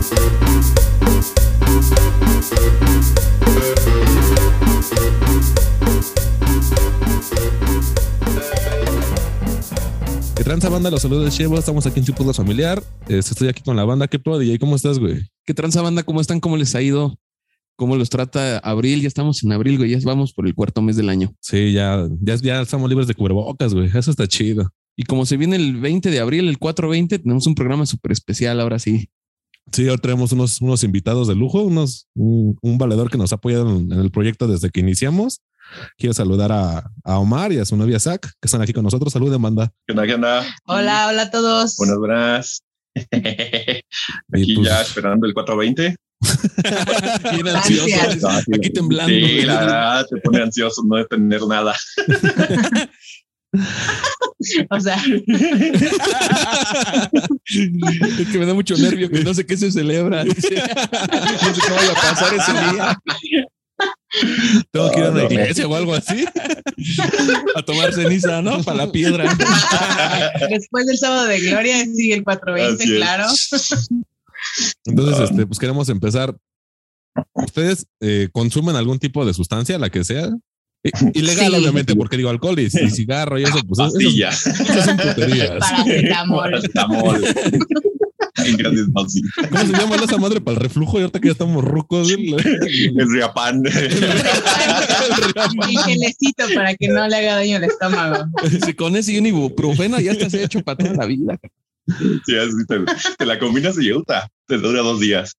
¿Qué tranza banda? Los saludos de Chevo. Estamos aquí en Chipuzla Familiar. Estoy aquí con la banda. ¿Qué pro, DJ? ¿Cómo estás, güey? ¿Qué tranza banda? ¿Cómo están? ¿Cómo les ha ido? ¿Cómo los trata abril? Ya estamos en abril, güey. Ya vamos por el cuarto mes del año. Sí, ya, ya, ya estamos libres de cubrebocas, güey. Eso está chido. Y como se viene el 20 de abril, el 420, tenemos un programa súper especial ahora sí. Sí, ahora tenemos unos, unos invitados de lujo, unos, un, un valedor que nos ha apoyado en, en el proyecto desde que iniciamos. Quiero saludar a, a Omar y a su novia Zach, que están aquí con nosotros. Saluden, banda. ¿Qué onda? ¿Qué onda? Hola, hola a todos. Buenas, buenas. Aquí pues- ya esperando el 420. Bien ansioso. Aquí temblando. Sí, la verdad, te pone ansioso no de tener nada. O sea, es que me da mucho nervio que no sé qué se celebra. no sé qué vaya a pasar ese día. Tengo que ir a una iglesia o algo así. A tomar ceniza, ¿no? Para la piedra. después del sábado de gloria sigue el 420, Así es. claro. Entonces, este, pues queremos empezar. ¿Ustedes eh, consumen algún tipo de sustancia, la que sea? Ilegal, Sí. obviamente, porque digo alcohol y, y cigarro y eso, pues eso- Pastilla. esas son puterías. Paracetamol. Paracetamol. En grandes dosis. ¿Cómo se llama esa madre para el reflujo? Y ahorita que ya estamos rucos. güey. El Riapan. Y gelecito para que no le haga daño al estómago. Si con ese y un ibuprofeno ya estás hecho para toda la vida. Sí, así te, te la combinas y yuta. Te dura dos días.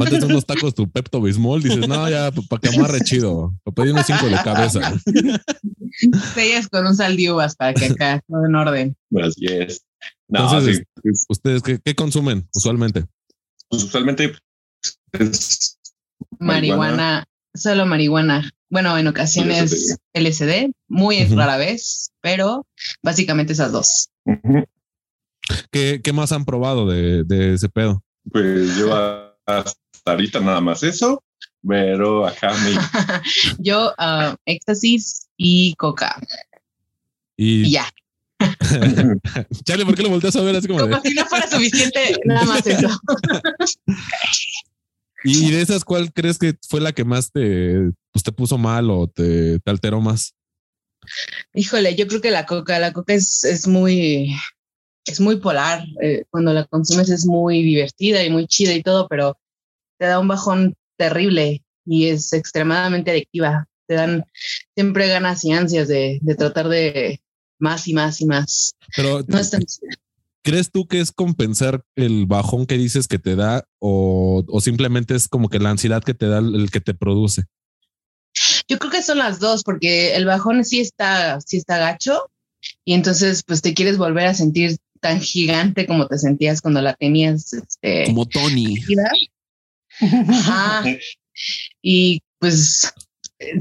Antes unos tacos tu Pepto Bismol, dices, no, ya, para que amarre chido. Para pedir unos cinco de cabeza. Sellas con un sal de uvas para que acá todo en orden. Así es. No, Entonces, sí, ¿Ustedes qué, qué consumen usualmente? pues, usualmente es Marihuana, solo marihuana. Bueno, en ocasiones LSD, muy rara vez, pero básicamente esas dos. ¿Qué, qué más han probado de, de ese pedo? Pues yo hasta ahorita nada más eso, pero acá me Yo, ah, éxtasis y coca. Y, Y ya. Charlie, ¿por qué lo volteas a ver así como de, Como si no fuera suficiente, nada más eso. Y de esas, ¿cuál crees que fue la que más te, pues, te puso mal o te, te alteró más? Híjole, yo creo que la coca, la coca es, es muy, es muy polar. eh, cuando la consumes es muy divertida y muy chida y todo, pero te da un bajón terrible y es extremadamente adictiva. Te dan siempre ganas y ansias de, de tratar de más y más y más. Pero, No es tan- ¿crees tú que es compensar el bajón que dices que te da o, o simplemente es como que la ansiedad que te da el, el que te produce? Yo creo que son las dos, porque el bajón sí está, sí está gacho y entonces pues te quieres volver a sentir tan gigante como te sentías cuando la tenías. Este, Como Tony. Ajá. Y pues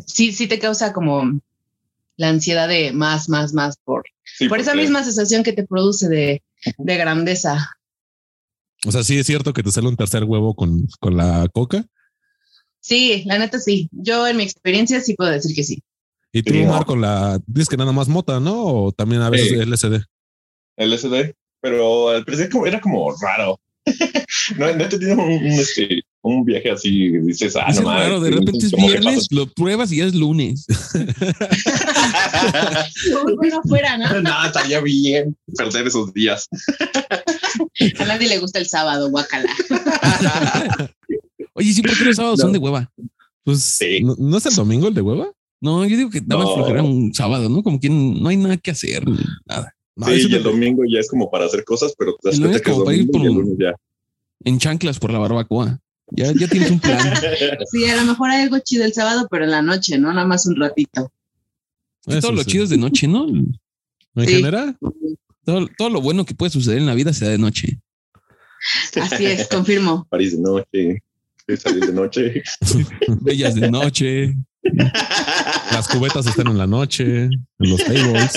sí, sí te causa como la ansiedad de más, más, más por, Sí, por esa misma sensación que te produce de, de grandeza. O sea, sí es cierto que te sale un tercer huevo con, con la coca. Sí, la neta sí. Yo en mi experiencia sí puedo decir que sí. Y tú, con la, dices que nada más mota, ¿no? O también a veces Sí. LSD. LSD, pero al como- era como raro. no, no he tenido un, un, este, un viaje así, dices, ah, no mames, raro, de repente es viernes, lo pruebas y ya es lunes. Muy bueno fuera, ¿no? no, estaría bien perder esos días. A nadie le gusta el sábado, guacala. Oye, sí, ¿por qué los sábados No. son de hueva? Pues, Sí. ¿no, no es el domingo el de hueva? No, yo digo que nada más No. flojera un sábado, ¿no? Como que no hay nada que hacer, nada. No, sí, y te- el domingo ya es como para hacer cosas, pero te das El cuenta que es como para ir domingo y el por- lunes ya. En chanclas por la barbacoa. Ya, ya tienes un plan. Sí, a lo mejor hay algo chido el sábado, pero en la noche, ¿no? Nada más un ratito. eso todo lo sí. chido es de noche, ¿no? En Sí. general, Todo, todo lo bueno que puede suceder en la vida se da de noche. Así es, confirmo. París de noche, salir de noche. Bellas de noche. Las cubetas están en la noche, en los tables.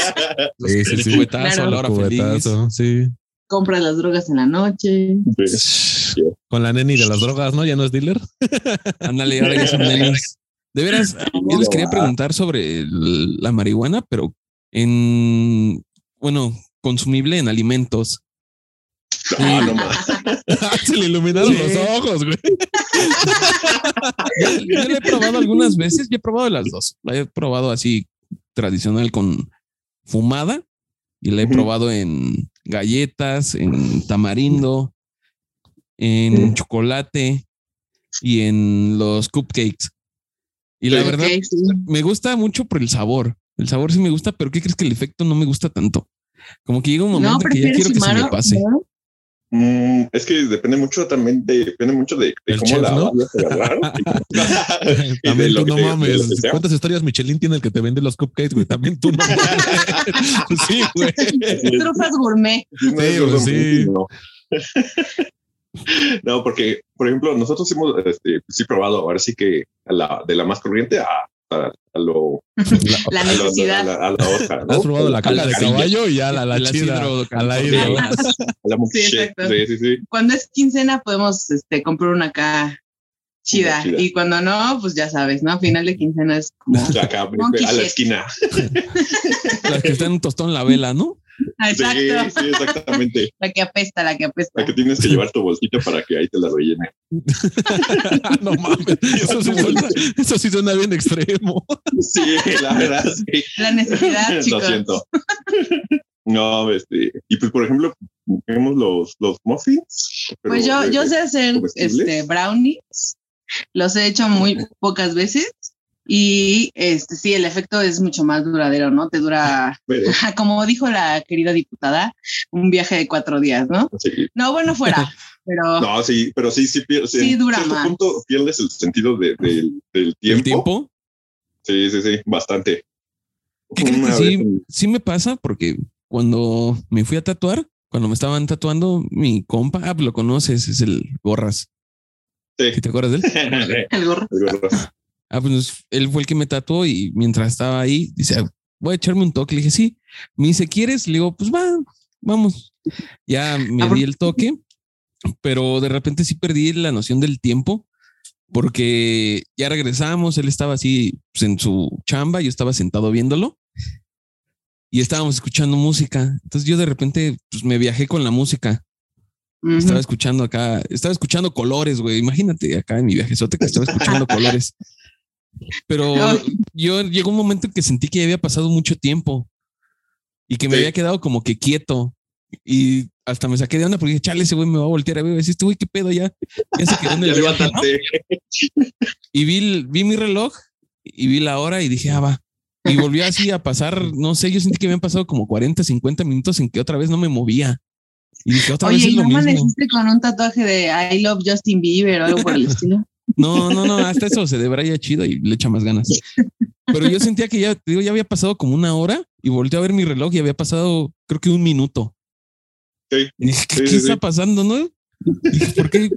Sí, sí, el sí. cubetazo Claro. a la hora El feliz. cubetazo, sí. Compras las drogas en la noche. Con la neni de las drogas, ¿no? Ya no es dealer. Ándale, ahora ya son nenes. De veras, yo les quería preguntar sobre la marihuana, pero en, bueno, consumible en alimentos. No, no más. Se le iluminaron Sí. los ojos, güey. Yo, yo la he probado algunas veces, yo he probado las dos. La he probado así tradicional con fumada y la he probado en galletas, en tamarindo, en chocolate y en los cupcakes. Y la verdad, sí. me gusta mucho por el sabor. El sabor sí me gusta, pero ¿qué crees que el efecto no me gusta tanto? Como que llega un momento No, que ya quiero que se me pase. ¿no? Mm, es que depende mucho también de, depende mucho de, cómo chef, la ¿no? vayas a agarrar. Y de También lo tú que no te- mames. ¿Cuántas historias Michelin tiene el que te vende los cupcakes, güey? También tú no mames. Sí, güey. Trufas gourmet. Sí, no, pues, sí. porque, por ejemplo, nosotros hemos este, sí probado, ahora sí que a la, de la más corriente a, a, a lo La a lo- necesidad. a la, a la otra, ¿no? Has probado la caca de caballo y ya la, la chida. A la a la Sí, sí, sí, sí. Cuando es quincena podemos este, comprar una acá chida. Chida. Y cuando no, pues ya sabes, ¿no? Final de quincena es como. Acá, a la esquina. Las que están un tostón la vela, ¿no? Exacto. Sí, sí, exactamente. La que apesta, la que apesta. La que tienes que llevar tu bolsita para que ahí te la rellene. no mames. Eso, sí- eso sí suena bien extremo. Sí, la verdad, sí. La necesidad, Lo chicos. siento. No, este, y pues por ejemplo, tenemos los, los muffins. Pues yo, yo sé hacer este brownies. Los he hecho muy pocas veces. Y este sí, el efecto es mucho más duradero, ¿no? Te dura, pero, como dijo la querida diputada, un viaje de cuatro días, ¿no? sí. No, bueno, fuera, pero No, sí, pero sí, sí, Sí, en dura cierto más. punto pierdes el sentido de- del- del tiempo. El tiempo. Sí, sí, sí, bastante. ¿Qué crees que Una sí, sí me pasa? Porque cuando me fui a tatuar, cuando me estaban tatuando, mi compa, ah, pues lo conoces, es el Gorras. Sí. ¿Sí ¿Te acuerdas de él? el gorro. El gorro. Ah, pues él fue el que me tatuó y mientras estaba ahí, dice, "Ah, voy a echarme un toque. Le dije, sí. Me dice, ¿quieres? Le digo, pues va, vamos. Ya me Ah, di el toque, pero de repente sí perdí la noción del tiempo porque ya regresamos. Él estaba así pues, en su chamba, yo estaba sentado viéndolo y estábamos escuchando música. Entonces yo de repente pues, me viajé con la música. Ujú. Estaba escuchando acá, estaba escuchando colores, güey. Imagínate acá en mi viajezote que estaba escuchando colores. Pero yo llegó un momento en que sentí que ya había pasado mucho tiempo y que me Sí. había quedado como que quieto y hasta me saqué de onda porque dije, chale, ese güey me va a voltear a ver. este güey, qué pedo ya. Ya se quedó en el viaje, ¿no? Y vi, vi mi reloj y vi la hora y dije, ah, va. Y volvió así a pasar, no sé, yo sentí que habían pasado como 40, 50 minutos en que otra vez no me movía. Y dije, otra vez Oye, es ¿y lo no mismo. amaneciste con un tatuaje de I love Justin Bieber o algo por el estilo? No, no, no, hasta eso se debraya chido y le echa más ganas. Pero yo sentía que ya, digo, ya había pasado como una hora y volteé a ver mi reloj y había pasado, creo que un minuto. Sí. Y dije, ¿qué, Sí, qué sí, está pasando, no? Dije, ¿por qué,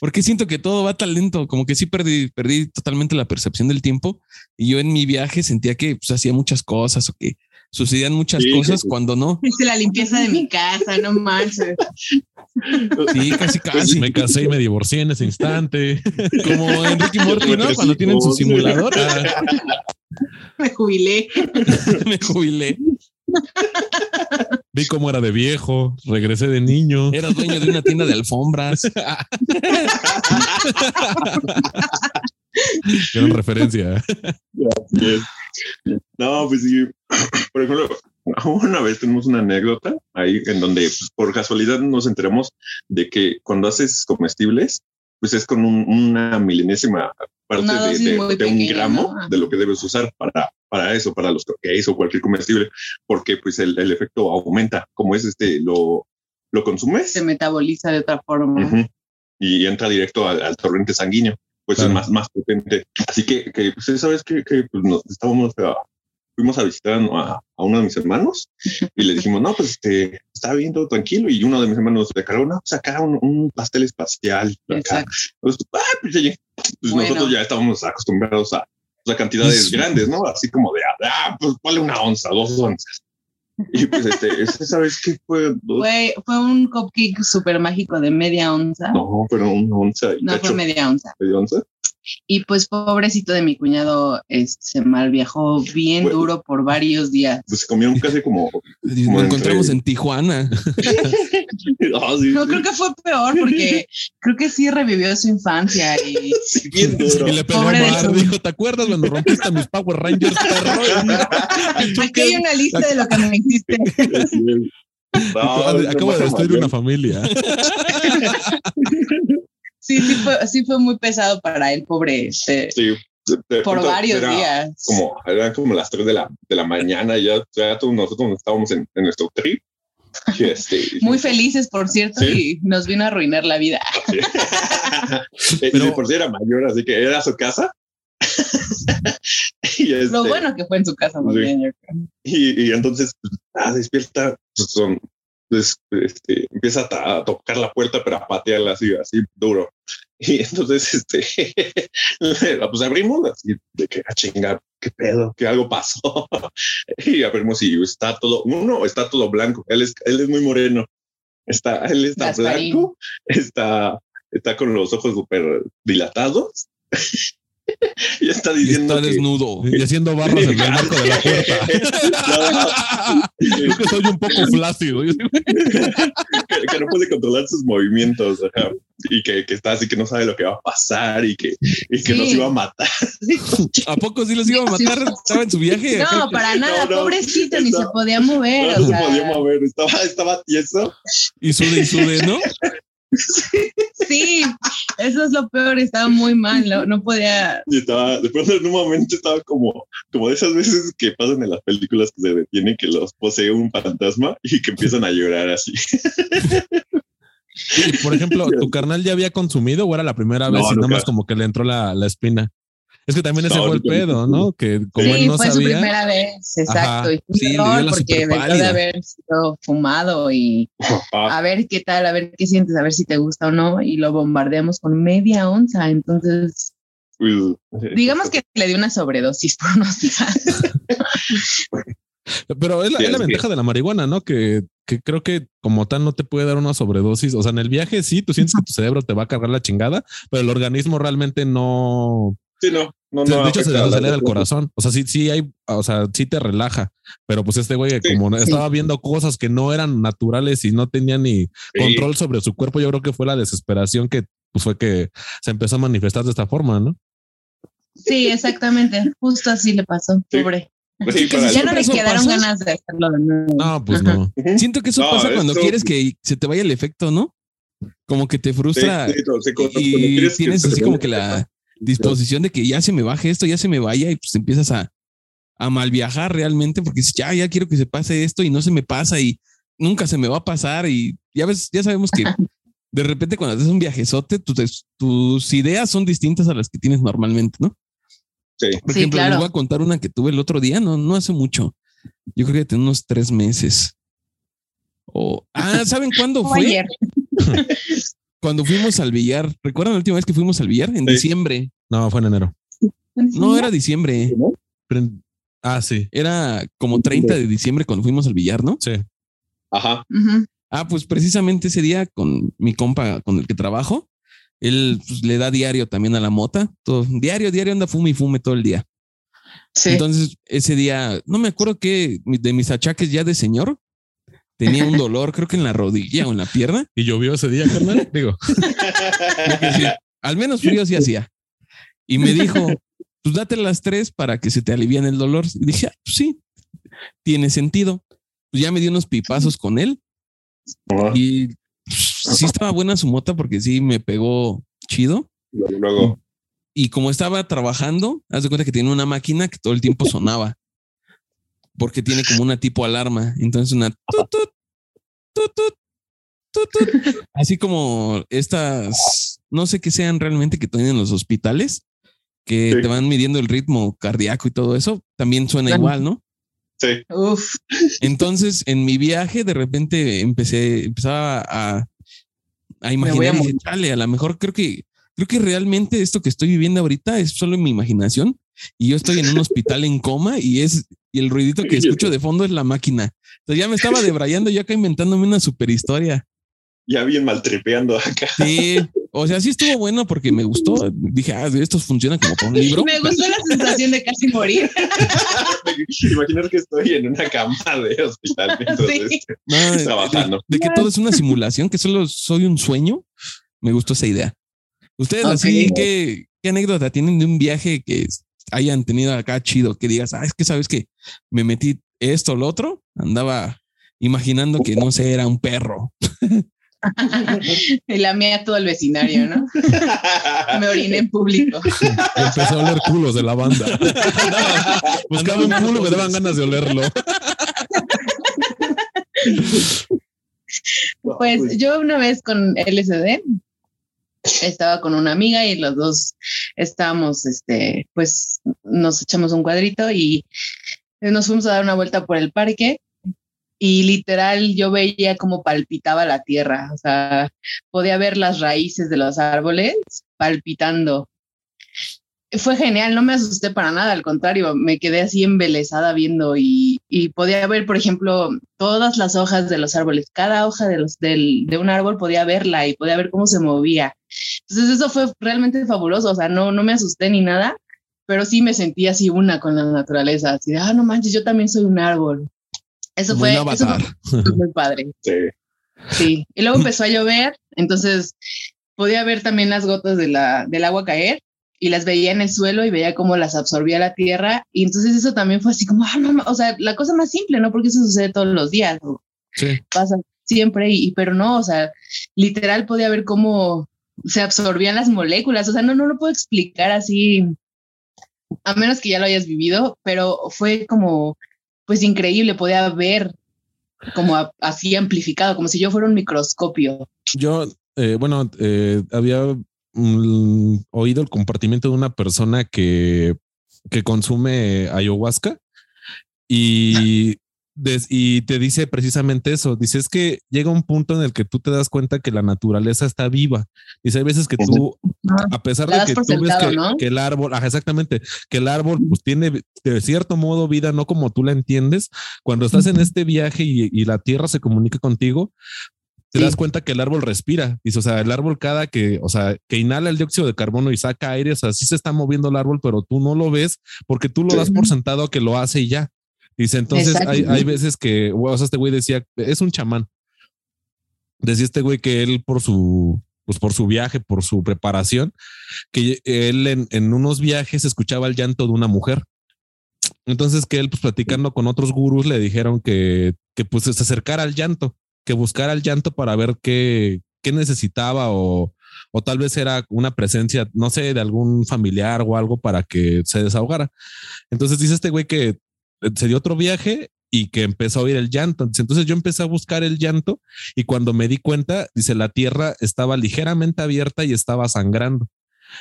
por qué siento que todo va tan lento? Como que sí perdí, perdí totalmente la percepción del tiempo. Y yo en mi viaje sentía que pues, hacía muchas cosas o que sucedían muchas Sí, cosas sí. cuando no. Hice la limpieza de mi casa, no manches. Sí, casi, casi. Me casé y me divorcié en ese instante. Como Enrique Morty, ¿no? Cuando tienen su simulador. Ah, Me jubilé. me jubilé. Vi cómo era de viejo, regresé de niño. Era dueño de una tienda de alfombras. Gran referencia. Es. No, pues sí. Por ejemplo, una vez tenemos una anécdota ahí en donde pues, por casualidad nos enteramos de que cuando haces comestibles, pues es con un- una milenésima parte Una de, de- de un gramo ¿no? de lo que debes usar para, para eso, para los cupcakes o cualquier comestible, porque pues el, el efecto aumenta, como es este, lo, lo consumes Se metaboliza de otra forma. Ujú. y entra directo al, al torrente sanguíneo, pues Claro. es más, más potente. Así que, que pues esa vez que, que pues, nos estábamos, a- fuimos a visitar a, a uno de mis hermanos y le dijimos, no, pues este, está bien, todo tranquilo. Y uno de mis hermanos le cargó, no, pues acá un, un pastel espacial. Acá. Exacto. Pues, ah, pues, pues Bueno. nosotros ya estábamos acostumbrados a, pues, a cantidades Sí. grandes, ¿no? Así como de, ah, pues ponle una onza, dos onzas. Y pues este, esa vez que fue, Fue, fue un cupcake súper mágico de media onza. No, no, pero una onza y fue cacho, media onza. media onza. Y pues pobrecito de mi cuñado, este, se mal viajó bien Bueno. duro por varios días. Pues comieron casi como. Lo Como encontramos entre- en Tijuana. Ah, sí, No, sí, creo que fue peor porque creo que sí revivió su infancia y sí, bien duro. Y le pegó a dijo, ¿te acuerdas cuando rompiste mis Power Rangers, perro? aquí hay una lista de lo que me hiciste. No, Acabo de- Acabo de destruir una familia. Sí, sí fue, sí fue muy pesado para él, pobre, este, Sí, de- de por varios era días. Como, eran como las 3 de la, de la mañana, ya, ya todos nosotros estábamos en, en nuestro trip. Y este, Muy felices, por cierto, Sí. y nos vino a arruinar la vida. y Pero- por sí era mayor, así que era su casa. y, este, Lo bueno que fue en su casa, muy Sí. bien, yo creo. y, y entonces ah, despierta, pues, son, pues, este, empieza a, a tocar la puerta, pero a patearla así, así duro. Y entonces, este, pues abrimos así de que a chingar, qué pedo, que algo pasó. y abrimos y está todo, uno está todo blanco, él es, él es muy moreno, está, él está Gasparín. blanco, está, está con los ojos súper dilatados. Y está Y diciendo está que- desnudo. Y haciendo barros en el marco de la puerta. Creo que soy un poco flácido. que, que no puede controlar sus movimientos ajá, y que, que está así que no sabe lo que va a pasar y que, y que Sí. nos iba a matar. ¿A poco sí los iba a matar? Estaba en su viaje. No, para nada, no, pobrecito, ni se podía mover. No o se sea, podía mover, estaba, estaba tieso. Y sude y sude, ¿no? Sí, eso es lo peor, estaba muy mal, no, no podía. Y estaba, de pronto en un momento estaba como, como de esas veces que pasan en las películas que se detienen, que los posee un fantasma y que empiezan a llorar así. Por ejemplo, ¿tu carnal ya había consumido o era la primera vez No, y nada más como que le entró la, la espina? Es que también ese fue el pedo, ¿no? Que como sí, él no fue su primera vez, exacto. Ajá. Y fue Sí, le dio peor la porque venía de haber sido fumado y a ver qué tal, a ver qué sientes, a ver si te gusta o no. Y lo bombardeamos con media onza. Entonces, digamos que le dio una sobredosis por unos días. Pero es la, Sí, es la es que- ventaja de la marihuana, ¿no? Que, que creo que como tal no te puede dar una sobredosis. O sea, en el viaje sí, tú sientes que tu cerebro te va a cargar la chingada, pero el organismo realmente no. Sí, no, no, de hecho, se afecta a la desacelera el corazón. O sea, sí, sí hay, o sea, sí te relaja. Pero pues este güey, Sí. como Sí. estaba viendo cosas que no eran naturales y no tenía ni Sí. control sobre su cuerpo, yo creo que fue la desesperación que pues, fue que se empezó a manifestar de esta forma, ¿no? Sí, exactamente. Justo así le pasó, pobre. Sí, que para si Ya no le quedaron pasa? ganas de hacerlo de nuevo. No, pues Ajá. no. Siento que eso No, pasa cuando quieres que se te vaya el efecto, ¿no? Como que te frustra Sí, sí, no, sí, cuando- cuando y tienes así como que la disposición de que ya se me baje esto, ya se me vaya y pues empiezas a, a mal viajar realmente porque dices, ya, ya quiero que se pase esto y no se me pasa y nunca se me va a pasar y ya ves, ya sabemos que de repente cuando haces un viajezote, tus, tus ideas son distintas a las que tienes normalmente, ¿no? Sí. Por Sí, ejemplo, claro. les voy a contar una que tuve el otro día, no, no hace mucho. Yo creo que tiene unos tres meses. O, ah, ¿saben cuándo Fue fue? ayer. Cuando fuimos al billar. ¿Recuerdan la última vez que fuimos al billar? En Sí. diciembre. No, fue en enero. No, era diciembre. Pero- ah, sí, Era como 30 de diciembre cuando fuimos al billar, ¿no? sí. Ajá. Ah, pues precisamente ese día con mi compa con el que trabajo, él pues, le da diario también a la mota. Todo, diario, diario anda fume y fume todo el día. Sí. Entonces, ese día, no me acuerdo qué de mis achaques ya de señor, tenía un dolor, creo que en la rodilla o en la pierna. Y llovió ese día, carnal. Digo, sí, al menos frío sí hacía. Y me dijo, pues date las tres para que se te alivian el dolor. Y dije, "Ah, pues sí, tiene sentido. Pues ya me di unos pipazos con él y sí estaba buena su mota porque sí me pegó chido. Luego, luego, Y como estaba trabajando, haz de cuenta que tiene una máquina que todo el tiempo sonaba. Porque tiene como una tipo alarma. Entonces una tut, tut, tut, tut, tut, tut. así como estas, no sé qué sean realmente que tienen en los hospitales, que Sí. te van midiendo el ritmo cardíaco y todo eso, también suena Claro. igual, ¿no? sí. Uf. Entonces, en mi viaje, de repente empecé, empezaba a, a imaginar a y dije, chale, a lo mejor creo que, creo que realmente esto que estoy viviendo ahorita es solo en mi imaginación y yo estoy en un hospital en coma y es, y el ruidito que escucho de fondo es la máquina. Entonces ya me estaba debrayando yo acá inventándome una super historia. Ya bien maltripeando acá. Sí, O sea, sí estuvo bueno porque me gustó. Dije, ah, esto funciona como para un libro. Me gustó la sensación de casi morir. Imaginar que estoy en una cama de hospital mientras Sí. No, de- trabajando. De, que todo es una simulación, que solo soy un sueño. Me gustó esa idea. Ustedes así, ¿qué, ¿qué anécdota tienen de un viaje que hayan tenido acá chido? Que digas, ah, es que sabes que me metí esto o lo otro. Andaba imaginando que no sé, era un perro. Y la mía todo el vecindario, ¿no? Me oriné en público. Empezó a oler culos de la banda. Buscaba un culo, me daban ganas de olerlo. Pues yo una vez con LSD estaba con una amiga y los dos estábamos, este, pues nos echamos un cuadrito y nos fuimos a dar una vuelta por el parque y literal yo veía cómo palpitaba la tierra, o sea, podía ver las raíces de los árboles palpitando. Fue genial, no me asusté para nada, al contrario, me quedé así embelesada viendo y, y podía ver, por ejemplo, todas las hojas de los árboles, cada hoja de, los, del, de un árbol podía verla y podía ver cómo se movía. Entonces eso fue realmente fabuloso, o sea, no, no me asusté ni nada, pero sí me sentí así una con la naturaleza, así de, ah, no manches, yo también soy un árbol. Eso fue, eso fue muy padre. Sí. Sí, y luego empezó a llover, entonces podía ver también las gotas de la, del agua caer y las veía en el suelo y veía cómo las absorbía la tierra y entonces eso también fue así como, ah, no, o sea, la cosa más simple, ¿no? Porque eso sucede todos los días, o Sí. pasa siempre, y, y- pero no, o sea, literal podía ver cómo se absorbían las moléculas, o sea, no, no lo puedo explicar así, a menos que ya lo hayas vivido, pero fue como, pues increíble, podía ver como a- así amplificado, como si yo fuera un microscopio. Yo, eh, bueno, eh, había mm, oído el compartimiento de una persona que, que consume ayahuasca y, des- y te dice precisamente eso. Dice es que llega un punto en el que tú te das cuenta que la naturaleza está viva. Dice hay veces que tú, a pesar de que tú ves que, ¿no? que el árbol, ajá, exactamente, que el árbol pues tiene de cierto modo vida, no como tú la entiendes. Cuando estás en este viaje y, y la tierra se comunica contigo, te Sí. das cuenta que el árbol respira. Dice, o sea, el árbol cada que, o sea, que inhala el dióxido de carbono y saca aire, o sea, sí se está moviendo el árbol, pero tú no lo ves porque tú lo das por sentado que lo hace y ya. Dice, entonces hay, hay veces que, o sea, este güey decía, es un chamán. Decía este güey que él por su, pues por su viaje, por su preparación, que él en, en unos viajes escuchaba el llanto de una mujer. Entonces que él, pues platicando con otros gurús, le dijeron que, que pues se acercara al llanto, que buscara el llanto para ver qué, qué necesitaba o, o tal vez era una presencia, no sé, de algún familiar o algo para que se desahogara. Entonces dice este güey que eh, se dio otro viaje y que empezó a oír el llanto. Entonces yo empecé a buscar el llanto y cuando me di cuenta, dice, la tierra estaba ligeramente abierta y estaba sangrando.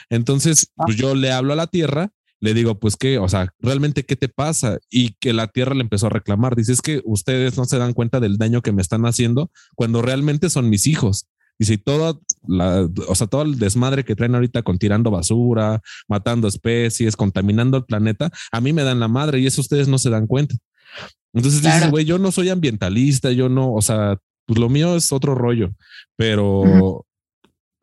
Entonces, pues yo le hablo a la tierra, le digo, pues qué, o sea, realmente qué te pasa y que la tierra le empezó a reclamar. Dice, es que ustedes no se dan cuenta del daño que me están haciendo cuando realmente son mis hijos. Y todo, la, o sea, todo el desmadre que traen ahorita con tirando basura, matando especies, contaminando el planeta, a mí me dan la madre y eso ustedes no se dan cuenta. Entonces dices, Claro. güey, yo no soy ambientalista, yo no, o sea, pues lo mío es otro rollo, pero Ujú.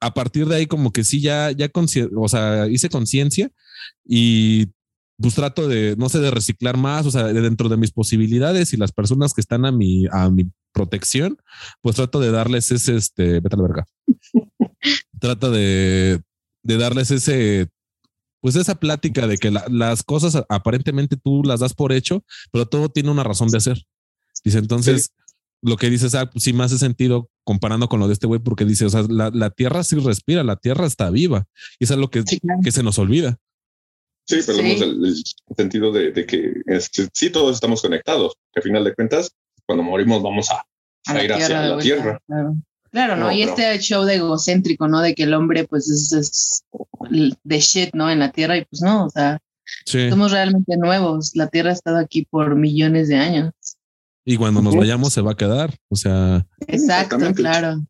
a partir de ahí como que sí, ya, ya, o sea, hice conciencia y pues trato de, no sé, de reciclar más, o sea, de dentro de mis posibilidades y las personas que están a mi, a mi protección, pues trato de darles ese, este, vete a la verga. Trato de, de darles ese, pues esa plática de que la- las cosas aparentemente tú las das por hecho, pero todo tiene una razón de hacer. Dice, entonces, lo que dices, ah, pues sí me hace sentido comparando con lo de este güey, porque dice, o sea, la, la tierra sí respira, la tierra está viva. Y eso es lo que, Sí, claro. que se nos olvida. Sí, perdemos Sí. El, el sentido de, de que este, sí todos estamos conectados, que a final de cuentas, cuando morimos vamos a, a ir hacia la vuelta, tierra. Claro, Claro, ¿no? No, y pero- este show de egocéntrico, ¿no? De que el hombre, pues, es, es de shit, ¿no? En la tierra, y pues no, o sea, Sí. somos realmente nuevos. La tierra ha estado aquí por millones de años. Y cuando nos vayamos se va a quedar. O sea, Exacto, Exactamente. claro.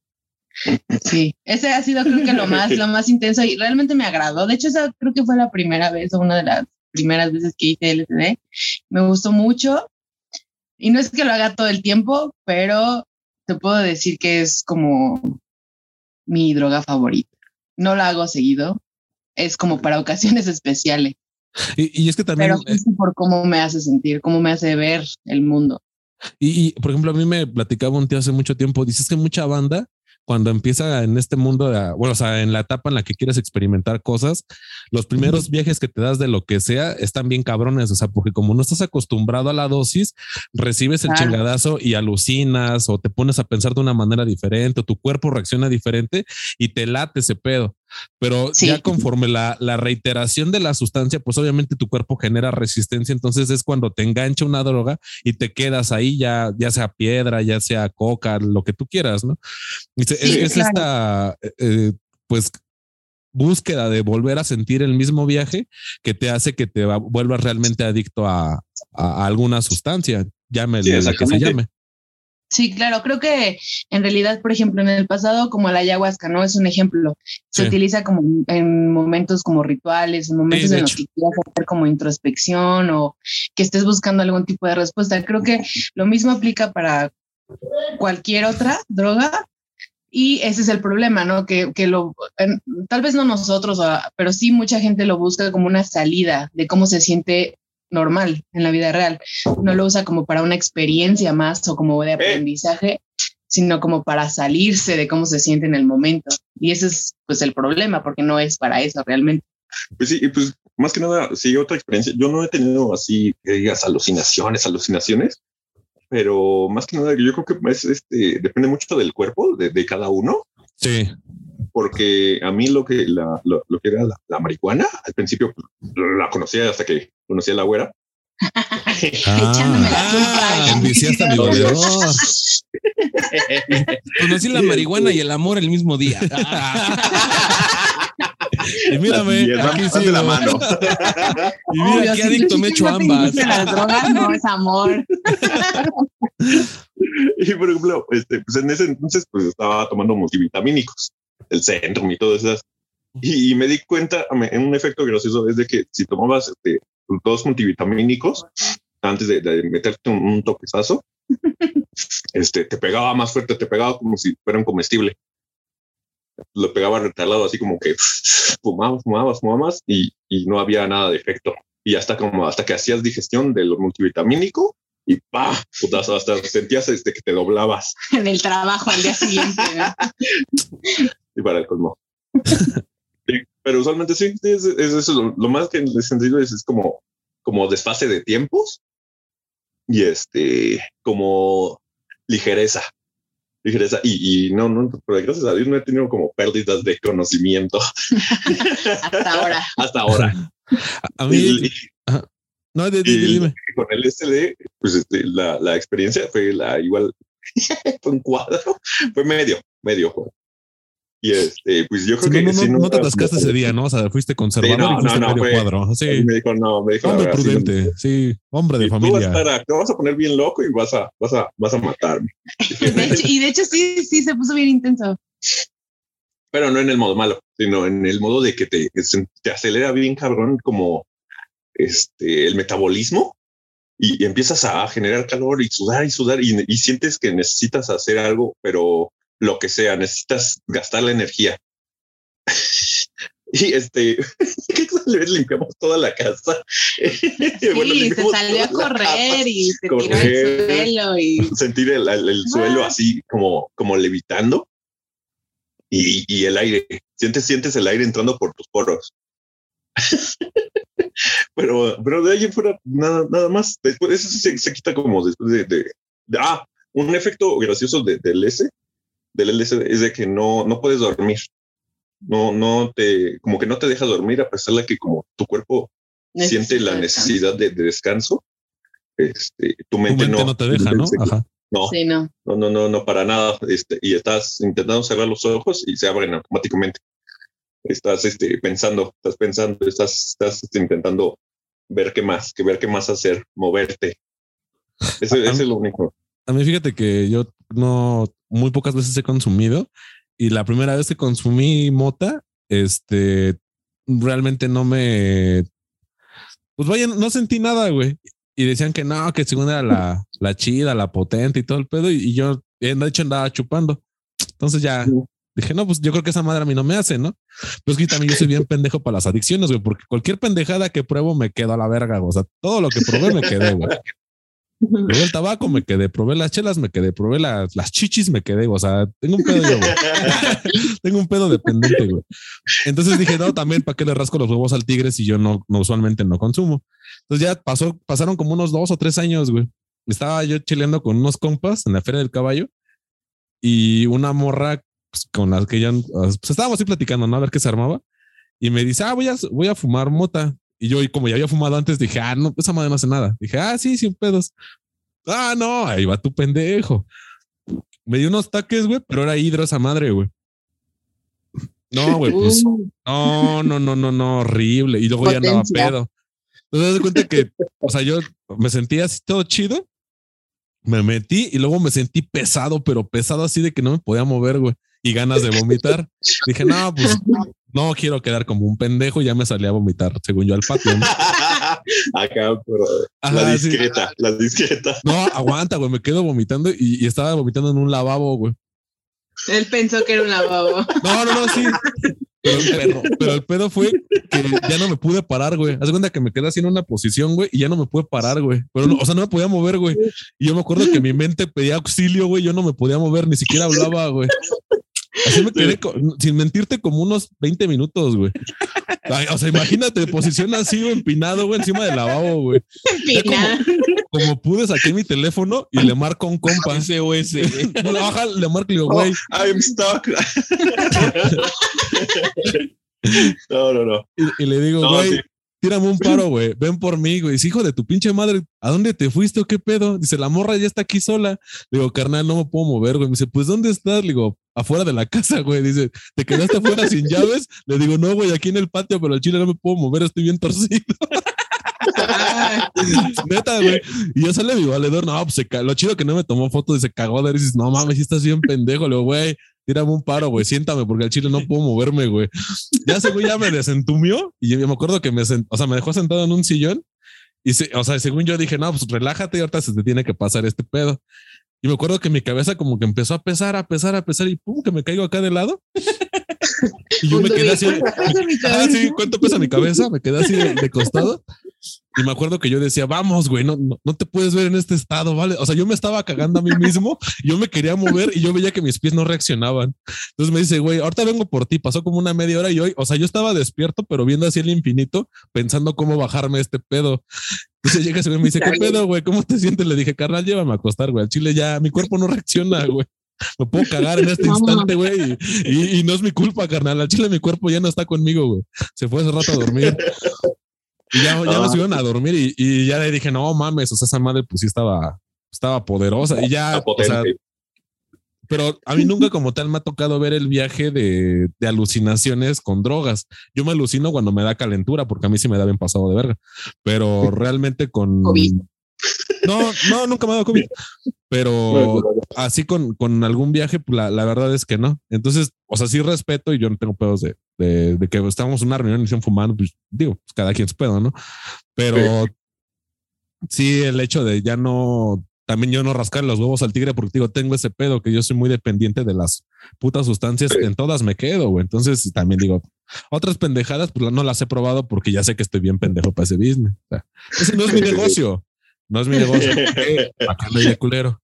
Sí, ese ha sido creo que lo más, lo más intenso y realmente me agradó. De hecho, esa creo que fue la primera vez o una de las primeras veces que hice LSD. Me gustó mucho y no es que lo haga todo el tiempo, pero te puedo decir que es como mi droga favorita. no lo hago seguido. Es como para ocasiones especiales. Y, y es que también... Pero sí por cómo me hace sentir, cómo me hace ver el mundo. Y, y, por ejemplo, a mí me platicaba un tío hace mucho tiempo, dices que mucha banda cuando empieza en este mundo, de, bueno, o sea, en la etapa en la que quieres experimentar cosas, los primeros viajes que te das de lo que sea están bien cabrones, o sea, porque como no estás acostumbrado a la dosis, recibes el chingadazo y alucinas o te pones a pensar de una manera diferente o tu cuerpo reacciona diferente y te late ese pedo. Pero sí. ya conforme la, la, reiteración de la sustancia, pues obviamente tu cuerpo genera resistencia. Entonces es cuando te engancha una droga y te quedas ahí, ya, ya sea piedra, ya sea coca, lo que tú quieras, ¿no? Y sí, es, es claro. esta, eh, pues, búsqueda de volver a sentir el mismo viaje que te hace que te vuelvas realmente adicto a, a, a alguna sustancia, llámele sí, la que se llame. Sí, claro, creo que en realidad, por ejemplo, en el pasado, como la ayahuasca, ¿no? Es un ejemplo. Se sí. utiliza como en momentos como rituales, en momentos sí, en los que quieras hacer como introspección o que estés buscando algún tipo de respuesta. Creo que lo mismo aplica para cualquier otra droga. Y ese es el problema, ¿no? Que, que lo, en, tal vez no nosotros, pero sí mucha gente lo busca como una salida de cómo se siente normal en la vida real. No lo usa como para una experiencia más o como de aprendizaje, sino como para salirse de cómo se siente en el momento. Y ese es pues el problema, porque no es para eso realmente. Pues sí, pues más que nada, sí, otra experiencia. Yo no he tenido así, que digas, alucinaciones, alucinaciones, pero más que nada, yo creo que es, este, depende mucho del cuerpo de, de cada uno. Sí porque a mí lo que, la, lo, lo, que era la, la, marihuana, al principio la conocía hasta que conocí a la güera. ah, enviciaste a mi valedor. Conocí la marihuana y el amor el mismo día. y mírame, aquí sí, la mano. y mira Obvio, qué adicto me he hecho ambas. Las drogas no es amor. y por ejemplo, este, pues en ese entonces pues estaba tomando multivitamínicos el centro y todo eso. Y, y, me di cuenta, en un efecto gracioso, es de que si tomabas este, dos multivitamínicos antes de, de meterte un, un toquezazo, este, te pegaba más fuerte, te pegaba como si fuera un comestible. Lo pegaba retalado, así como que fumabas, fumabas, fumabas y, y no había nada de efecto. Y hasta como hasta que hacías digestión de lo multivitamínico, y pa, hasta sentías este, que te doblabas. En el trabajo al día siguiente. y para el colmo. sí, pero usualmente sí, es, es eso. Lo, lo, más que en el sentido es, es como, como desfase de tiempos y este, como ligereza. Ligereza. Y, y no, no, pero gracias a Dios no he tenido como pérdidas de conocimiento. Hasta ahora. Hasta ahora. A mí. Y, no, de, de, y dime. Con el SL, pues este, la, la experiencia fue la igual, fue un cuadro, fue medio, medio juego. Y este, pues yo creo sí, que no, no, sí, no, no te atascaste ese día, ¿no? O sea, fuiste conservador sí, no, y fuiste no, medio fue, cuadro. Sí. Me dijo, no, me dijo. Hombre prudente, sí, hombre de y familia. Tú vas, a estar, te vas a poner bien loco y vas a, vas a, vas a matarme. de hecho, y de hecho sí, sí, se puso bien intenso. Pero no en el modo malo, sino en el modo de que te, te acelera bien cabrón como este, el metabolismo y, y empiezas a generar calor y sudar y sudar y, y sientes que necesitas hacer algo, pero lo que sea, necesitas gastar la energía. y este, limpiamos toda la casa. Sí, bueno, se salió a correr y se correr, tiró el suelo y sentir el, el, el suelo así como, como levitando y, y, el aire. Sientes, sientes el aire entrando por tus poros. pero, pero de ahí fuera, nada, nada más. Después, eso se, se quita como después de, de, de, ah, un efecto gracioso de, del S, del LSD es de que no, no puedes dormir. No, no te, como que no te deja dormir a pesar de que como tu cuerpo Necesita siente la necesidad de, de, descanso. Este, tu mente, tu mente no, no, te deja, ¿no? Ajá. No, sí, no, no, no, no, no, para nada. Este, y estás intentando cerrar los ojos y se abren automáticamente. Estás este, pensando, estás pensando, estás, estás este, intentando ver qué más, que ver qué más hacer, moverte. Ese, ese es lo único. A mí fíjate que yo no, muy pocas veces he consumido y la primera vez que consumí mota, este, realmente no me, pues vaya, no sentí nada, güey. Y decían que no, que según era la, la chida, la potente y todo el pedo. Y, y yo, de hecho, andaba chupando. Entonces ya, Dije, no, pues yo creo que esa madre a mí no me hace, ¿no? Pues que también yo soy bien pendejo para las adicciones, güey, porque cualquier pendejada que pruebo me quedo a la verga, güey. O sea, todo lo que probé me quedé, güey. Probé el tabaco, me quedé, probé las chelas, me quedé, probé las, las chichis, me quedé, o sea, tengo un pedo yo, güey. tengo un pedo dependiente, güey. Entonces dije, no, también, ¿para qué le rasco los huevos al tigre si yo no, no usualmente no consumo? Entonces ya pasó, pasaron como unos dos o tres años, güey. Estaba yo chileando con unos compas en la Feria del Caballo y una morra pues, con las que ya pues, estábamos así platicando, ¿no? A ver qué se armaba. Y me dice, ah, voy a, voy a fumar mota. Y yo, y como ya había fumado antes, dije, ah, no, esa madre no hace nada. Dije, ah, sí, sin pedos. Ah, no, ahí va tu pendejo. Me dio unos taques, güey, pero era hidro esa madre, güey. No, güey, pues, no, no, no, no, no, horrible. Y luego ya andaba Potencia. pedo. Entonces, de cuenta que, o sea, yo me sentía así todo chido. Me metí y luego me sentí pesado, pero pesado así de que no me podía mover, güey. Y ganas de vomitar. Dije, no, pues no quiero quedar como un pendejo. Y ya me salí a vomitar, según yo, al patio. ¿no? Acá, pero la sí. discreta, la discreta. No, aguanta, güey. Me quedo vomitando y, y estaba vomitando en un lavabo, güey. Él pensó que era un lavabo. No, no, no, sí. Pero, pero- pero el pedo fue que ya no me pude parar, güey. Haz cuenta que me quedé así en una posición, güey, y ya no me pude parar, güey. Pero, no, o sea, no me podía mover, güey. Y yo me acuerdo que mi mente pedía auxilio, güey. Yo no me podía mover, ni siquiera hablaba, güey. Así me quedé, sin mentirte, como unos 20 minutos, güey. O sea, imagínate, posición así, güey, empinado, güey, encima del lavabo, güey. Pina. Como pude, saqué mi teléfono y le marco a un compa. SOS. No, baja, le marco y le digo, güey, I'm stuck. no, no, no. y, y le digo, No, güey, sí. tírame un paro, güey. Ven por mí, güey. Dice, hijo de tu pinche madre, ¿a dónde te fuiste o qué pedo? Dice, la morra ya está aquí sola. Le digo, carnal, no me puedo mover, güey. Me dice, pues, ¿dónde estás? Le digo, afuera de la casa, güey. Dice, ¿te quedaste afuera sin llaves? Le digo, no, güey, aquí en el patio, pero el chile no me puedo mover, estoy bien torcido. Neta, güey. Y yo sale mi valedor, no, pues se lo chido que no me tomó fotos y se cagó de dices, no mames, si estás bien pendejo. Le digo, güey, tírame un paro, güey, siéntame, porque al chile no puedo moverme, güey. Ya güey ya me desentumió y yo, yo me acuerdo que me, sent- o sea, me dejó sentado en un sillón y, se- o sea, según yo dije, no, pues relájate y ahorita se te tiene que pasar este pedo. Y me acuerdo que mi cabeza como que empezó a pesar, a pesar, a pesar y pum, que me caigo acá de lado. Y yo me quedé así. ¿Cuánto pesa mi Ah, cabeza? sí, ¿cuánto pesa mi cabeza? Me quedé así de, de costado. Y me acuerdo que yo decía, vamos, güey, no, no, no te puedes ver en este estado, ¿vale? O sea, yo me estaba cagando a mí mismo, yo me quería mover y yo veía que mis pies no reaccionaban. Entonces me dice, güey, ahorita vengo por ti. Pasó como una media hora y hoy, o sea, yo estaba despierto, pero viendo así el infinito, pensando cómo bajarme este pedo. Entonces llega ese güey y me dice, ¿qué pedo, güey? ¿Cómo te sientes? Le dije, carnal, llévame a acostar, güey. Al chile ya, mi cuerpo no reacciona, güey. Me puedo cagar en este instante, güey. Y, no es mi culpa, carnal. Al chile mi cuerpo ya no está conmigo, güey. Se fue hace rato a dormir. Y ya, ya Ah. nos iban a dormir y, y ya le dije, no mames, o sea, esa madre pues sí estaba, estaba poderosa. Y ya, o sea, pero a mí nunca como tal me ha tocado ver el viaje de, de alucinaciones con drogas. Yo me alucino cuando me da calentura, porque a mí sí me da bien pasado de verga. Pero realmente con... COVID. No, no, nunca me ha dado COVID. Pero así con, con algún viaje, pues la, la verdad es que no. Entonces, o sea, sí respeto y yo no tengo pedos de, de, de que estábamos en una reunión y están fumando, pues digo, pues cada quien su pedo, ¿no? Pero sí, el hecho de ya no, también yo no rascar los huevos al tigre porque digo, tengo ese pedo que yo soy muy dependiente de las putas sustancias, Sí. en todas me quedo, güey. Entonces también digo, otras pendejadas, pues no las he probado porque ya sé que estoy bien pendejo para ese business. O sea, ese no es mi negocio. No es mi negocio. Eh, Acá de culero.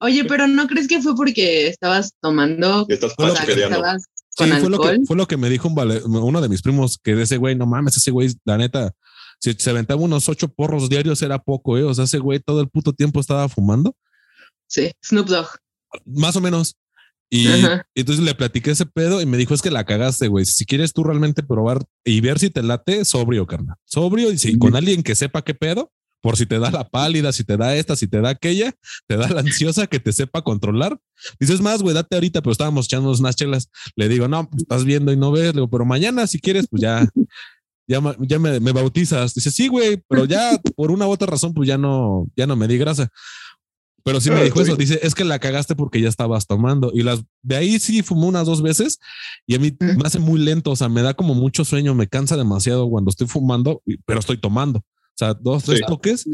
Oye, pero ¿no crees que fue porque estabas tomando? Estás O sea, que estabas Sí, con fue lo, que, fue lo que me dijo un vale- uno de mis primos, que de ese güey, no mames, ese güey, la neta, si se aventaba unos ocho porros diarios era poco, ¿eh? O sea, ese güey todo el puto tiempo estaba fumando, Sí, Snoop Dogg. más o menos. Y Ajá. entonces le platiqué ese pedo y me dijo, es que la cagaste, güey. Si quieres tú realmente probar y ver si te late, sobrio, carnal. Sobrio y si, con alguien que sepa qué pedo, por si te da la pálida, si te da esta, si te da aquella, te da la ansiosa que te sepa controlar. Dices más, güey, date ahorita, pero estábamos echándonos unas chelas. Le digo, no, pues estás viendo y no ves. Le digo, pero mañana si quieres, pues ya, ya, ya me, me bautizas. Dice, sí, güey, pero ya por una u otra razón, pues ya no, ya no me di grasa. Pero sí me dijo eso. Dice, es que la cagaste porque ya estabas tomando. Y las de ahí sí fumó unas dos veces y a mí me hace muy lento. O sea, me da como mucho sueño, me cansa demasiado cuando estoy fumando, pero estoy tomando. O sea, dos, tres Sí. toques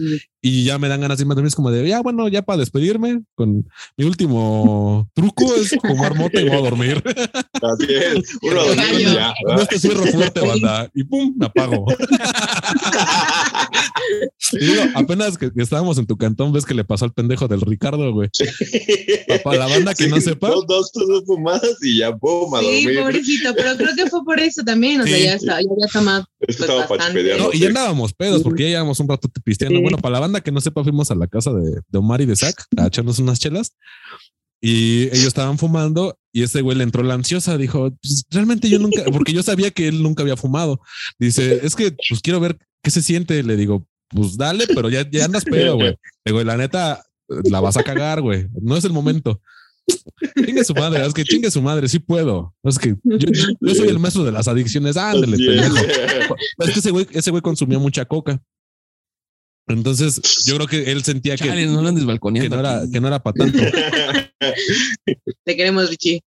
y ya me dan ganas de irme a dormir. Es como de, ya, bueno, ya para despedirme, con mi último truco es fumar mota y voy a dormir. Así es. Uno y ya. No este cierro fuerte, banda. Y pum, me apago. Digo, apenas que, que estábamos en tu cantón, ves que le pasó al pendejo del Ricardo, güey. Para la banda que Sí, no sepa, Dos, dos, dos fumadas y ya, pum, a Sí, dormir. pobrecito, pero creo que fue por eso también. O sea, Sí. ya, está, ya había tomado. Es que Pues estaba. No, y ya andábamos pedos porque ya llevamos un rato pisteando. Sí. Bueno, para la banda que no sepa, fuimos a la casa de, de Omar y de Zach a echarnos unas chelas y ellos estaban fumando y ese güey le entró la ansiosa. Dijo, "Pues, realmente yo nunca, porque yo sabía que él nunca había fumado. Dice, es que pues quiero ver qué se siente. Le digo, pues dale, pero ya, ya andas pedo, güey. Digo, la neta, la vas a cagar, güey. No es el momento. Chingue su madre, es que chingue su madre, sí puedo. Es que yo, soy el maestro de las adicciones. Ándale, pendejo. Es que ese güey, ese güey consumía mucha coca. Entonces, yo creo que él sentía que, no lo andes que balconeando. no era, que no era para tanto. Te queremos, Richie.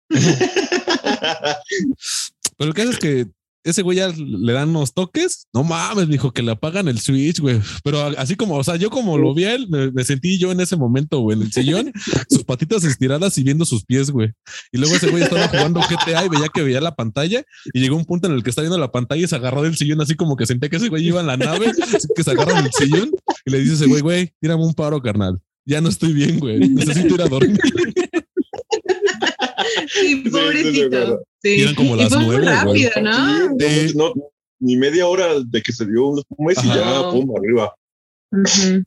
Pero el caso es que ese güey ya le dan unos toques. No mames, dijo que le apagan el switch, güey. Pero así como, o sea, yo como lo vi a él, me, me sentí yo en ese momento, güey, en el sillón, sus patitas estiradas y viendo sus pies, güey. Y luego ese güey estaba jugando GTA y veía que veía la pantalla y llegó un punto en el que está viendo la pantalla y se agarró del sillón así como que sentía que ese güey iba en la nave, así que se agarra del sillón y le dice ese güey, güey, tírame un paro, carnal. Ya no estoy bien, güey. Necesito ir a dormir. Sí, pobrecito. Sí. Eran como Y las fue muy nueve, güey. rápido, ¿no? Sí, no, no, ni media hora de que se dio un mes y ya, pum, arriba.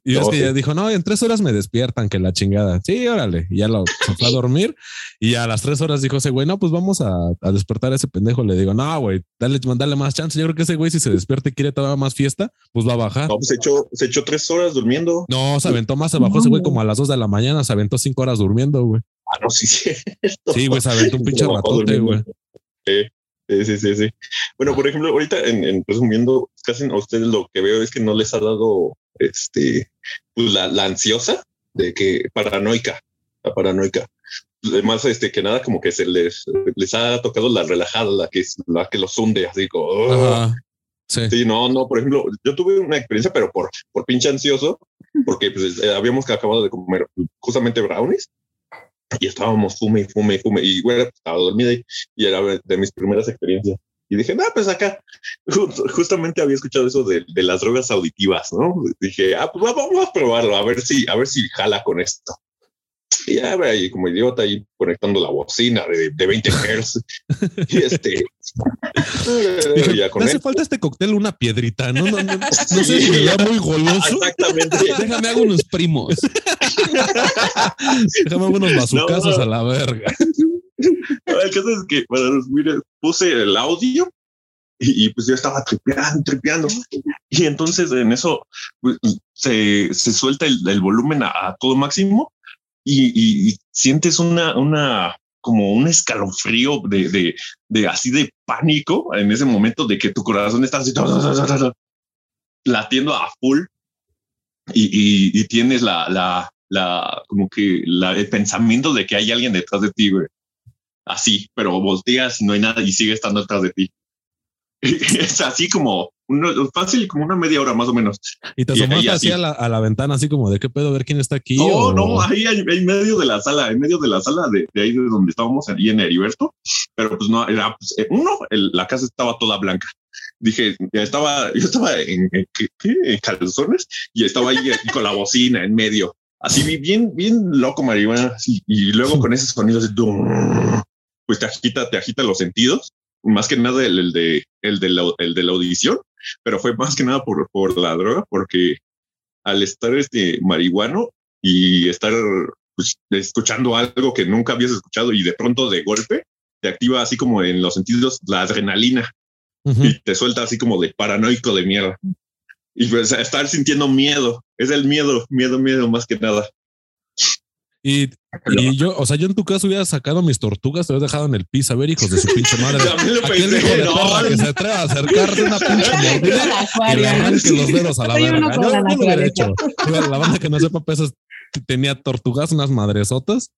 Y es que ya dijo, no, en tres horas me despiertan, que la chingada. Sí, órale. Y ya lo se fue a dormir. Y a las tres horas dijo ese güey, no, pues vamos a, a despertar a ese pendejo. Le digo, no, güey, dale, dale más chance. Yo creo que ese güey, si se despierta y quiere todavía más fiesta, pues va a bajar. No, pues se echó, se echó tres horas durmiendo. No, se aventó más, se bajó ese güey como a las dos de la mañana, se aventó cinco horas durmiendo, güey. Ah, no, sí, sí. Sí, güey, un pinche ratote, güey. Sí, sí, sí, sí. Bueno, por ejemplo, ahorita en, en resumiendo, casi a ustedes lo que veo es que no les ha dado este pues la, la ansiosa de que paranoica, la paranoica. Además, este que nada, como que se les, les ha tocado la relajada, la que es la que los hunde, así como "Oh". Sí. Sí, no, no, por ejemplo, yo tuve una experiencia, pero por, por pinche ansioso, porque pues, habíamos acabado de comer justamente brownies y estábamos fume y fume y fume y güey, estaba dormida y, y era de mis primeras experiencias. Y dije, no, pues acá, ju- justamente había escuchado eso de, de las drogas auditivas, ¿no? Dije, ah, pues va- vamos a probarlo, a ver si, a ver si jala con esto. Y ya, ahí como idiota, ahí conectando la bocina de, de 20 Hz. y este, Dijo, ya "Me con hace falta este cóctel una piedrita, ¿no? No, no, no sé si vea muy goloso. Exactamente. Déjame hago unos primos. Déjame unos bazucazos a la verga. El caso es que, resumir, puse el audio y, y, pues yo estaba tripeando, tripeando. Y entonces en eso pues, se, se suelta el, el volumen a, a todo máximo y, sientes una, una, como un escalofrío de, de, de así de pánico en ese momento de que tu corazón está así latiendo a full y, y, tienes la, la, la, como que la, el pensamiento de que hay alguien detrás de ti, así, pero volteas y no hay nada y sigue estando detrás de ti. es así como uno, fácil, como una media hora más o menos. Y te asomaste y así así. a la, a la ventana, así como de qué pedo, a ver quién está aquí. No, o- no, ahí en medio de la sala, en medio de la sala de, de ahí de donde estábamos, ahí en Heriberto, pero pues no, era, pues, eh, uno, el- la casa estaba toda blanca. Dije, ya estaba, yo estaba en, en-. En calzones y estaba ahí eh, con la bocina en medio, así bien, bien loco marihuana, así, y luego con ese sonido pues te agita, te agita los sentidos, más que nada el, el de, el de la, el de la audición, pero fue más que nada por, por la droga, porque al estar este marihuano y estar pues, escuchando algo que nunca habías escuchado y de pronto de golpe te activa así como en los sentidos la adrenalina Ujú. y te suelta así como de paranoico de mierda. Y pues estar sintiendo miedo, es el miedo, miedo, miedo más que nada. Y, y yo, o sea, yo en tu caso hubiera sacado mis tortugas, te hubiera dejado en el piso. A ver, hijos de su pinche madre. Aquel hijo de perra que se atreva a acercarse a una pinche mordida Al y le acuario, ¿no? arranque los dedos a la verga. Yo, la lo hubiera naturaleza. hecho. Digo, La banda que no sepa, es- tenía tortugas, unas madresotas.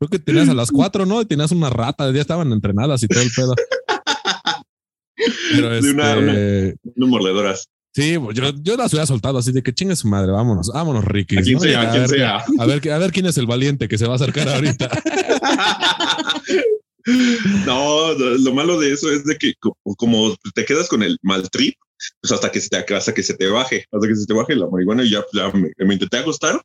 Creo que tenías a las cuatro, ¿no? Y tenías una rata, ya estaban entrenadas y todo el pedo. Pero De una- este, No mordedoras. Sí, pues, yo, yo las hubiera soltado así de que chingue su madre, vámonos, vámonos, Ricky. A ¿no? sea, a ver, sea. A ver, a ver quién es el valiente que se va a acercar ahorita. No, lo lo malo de eso es de que co- como te quedas con el mal trip, pues hasta que se te, hasta que se te baje, hasta que se te baje la marihuana y ya, ya me, me intenté acostar,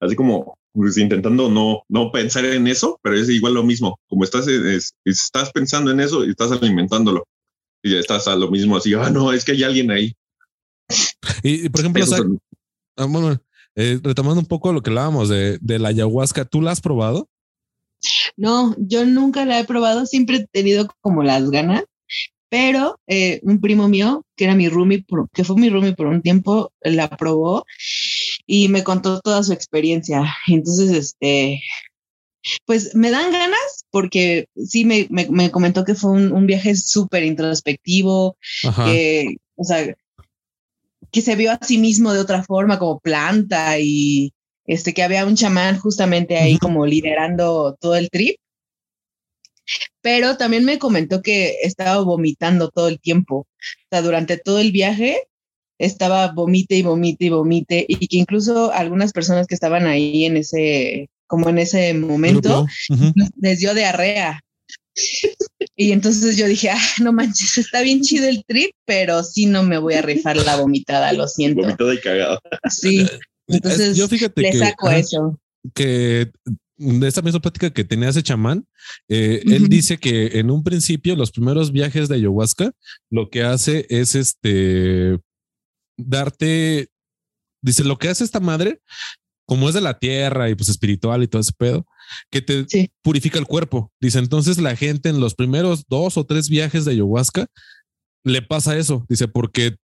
así como pues, intentando no, no pensar en eso, pero es igual lo mismo, como estás, es- estás pensando en eso y estás alimentándolo y ya estás a lo mismo así, ah, no, es que hay alguien ahí. Y, y, por ejemplo, Zach, ah, bueno, eh, retomando un poco lo que hablábamos de, de la ayahuasca, ¿tú la has probado? No, yo nunca la he probado, siempre he tenido como las ganas, pero eh, un primo mío, que era mi roomie, que fue mi roomie por un tiempo, la probó y me contó toda su experiencia. Entonces, este, pues me dan ganas porque sí me, me- me comentó que fue un, un viaje súper introspectivo, Ajá. que, o sea, que se vio a sí mismo de otra forma, como planta y este, que había un chamán justamente ahí como liderando todo el trip. Pero también me comentó que estaba vomitando todo el tiempo. O sea, durante todo el viaje estaba vomite y vomite y vomite y que incluso algunas personas que estaban ahí en ese, como en ese momento, les dio diarrea. Y entonces yo dije, ah, no manches, está bien chido el trip, pero sí no me voy a rifar la vomitada, lo siento. Vomitada y cagada. Sí, entonces Yo fíjate le que, saco eso. que de esta misma plática que tenía ese chamán, eh, él dice que en un principio, los primeros viajes de ayahuasca, lo que hace es este darte, dice, lo que hace esta madre, como es de la tierra y pues espiritual y todo ese pedo, que te Sí. purifica el cuerpo. Dice, entonces la gente en los primeros dos o tres viajes de ayahuasca le pasa eso. Dice, porque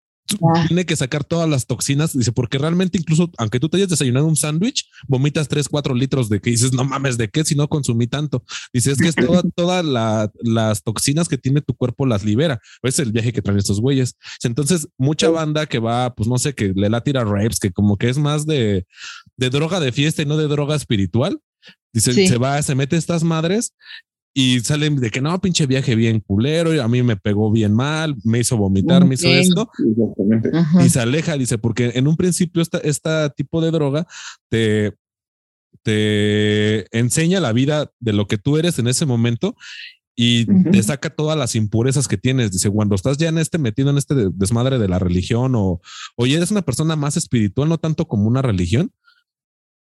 Ah. tiene que sacar todas las toxinas. Dice, porque realmente incluso, aunque tú te hayas desayunado un sándwich, vomitas 3, 4 litros de que dices, no mames, ¿de qué? Si no consumí tanto. Dice, es que es toda, todas la- las toxinas que tiene tu cuerpo las libera. Es el viaje que traen estos güeyes. Entonces, mucha banda que va, pues no sé, que le la tira rapes, que como que es más de, de droga de fiesta y no de droga espiritual. Dice, Sí. se va, se mete estas madres y salen de que no, pinche viaje bien culero, y a mí me pegó bien mal, me hizo vomitar, me hizo esto. Ajá. y se aleja, dice, porque en un principio esta, esta tipo de droga te, te enseña la vida de lo que tú eres en ese momento y Ujú. te saca todas las impurezas que tienes. Dice, cuando estás ya en este metido en este de- desmadre de la religión o, o ya eres una persona más espiritual, no tanto como una religión,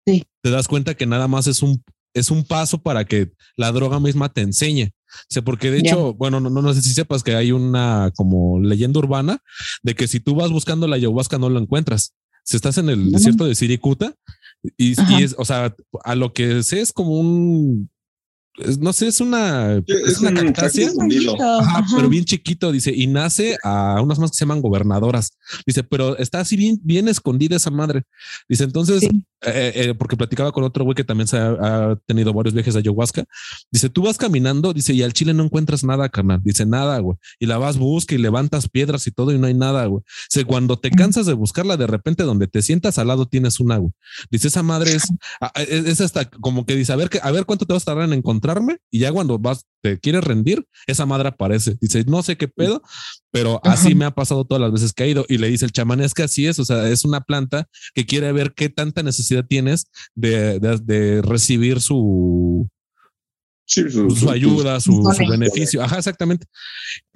Sí. te das cuenta que nada más es un, es un paso para que la droga misma te enseñe. O sea, porque de hecho, bueno, no, no, no sé si sepas que hay una como leyenda urbana de que si tú vas buscando la ayahuasca no lo encuentras. Si estás en el desierto de Siricuta y, y es, o sea, a lo que sé es como un, no sé, es una, es, una un cactácea. cactus hundido. Ajá, Ajá. pero bien chiquito, dice, y nace a unas más que se llaman gobernadoras. Dice, pero está así bien, bien escondida esa madre. Dice, entonces, Sí. eh, eh, porque platicaba con otro güey que también se ha, ha tenido varios viajes a ayahuasca. Dice, tú vas caminando, dice, y al chile no encuentras nada, carnal. Dice, nada, güey. Y la vas, busca y levantas piedras y todo y no hay nada, güey. Dice, cuando te cansas de buscarla, de repente donde te sientas al lado tienes una, güey. Dice, esa madre es, a- a- es, es hasta como que dice, a ver, a ver cuánto te vas a tardar en encontrarme. Y ya cuando vas, te quieres rendir, esa madre aparece. Dice, no sé qué pedo, pero así me ha pasado todas las veces que he ido. Y le dice el chamán, es que así es, o sea, es una planta que quiere ver qué tanta necesidad tienes de, de- de recibir su, Sí, su, su ayuda, su, beneficio. Ajá, exactamente.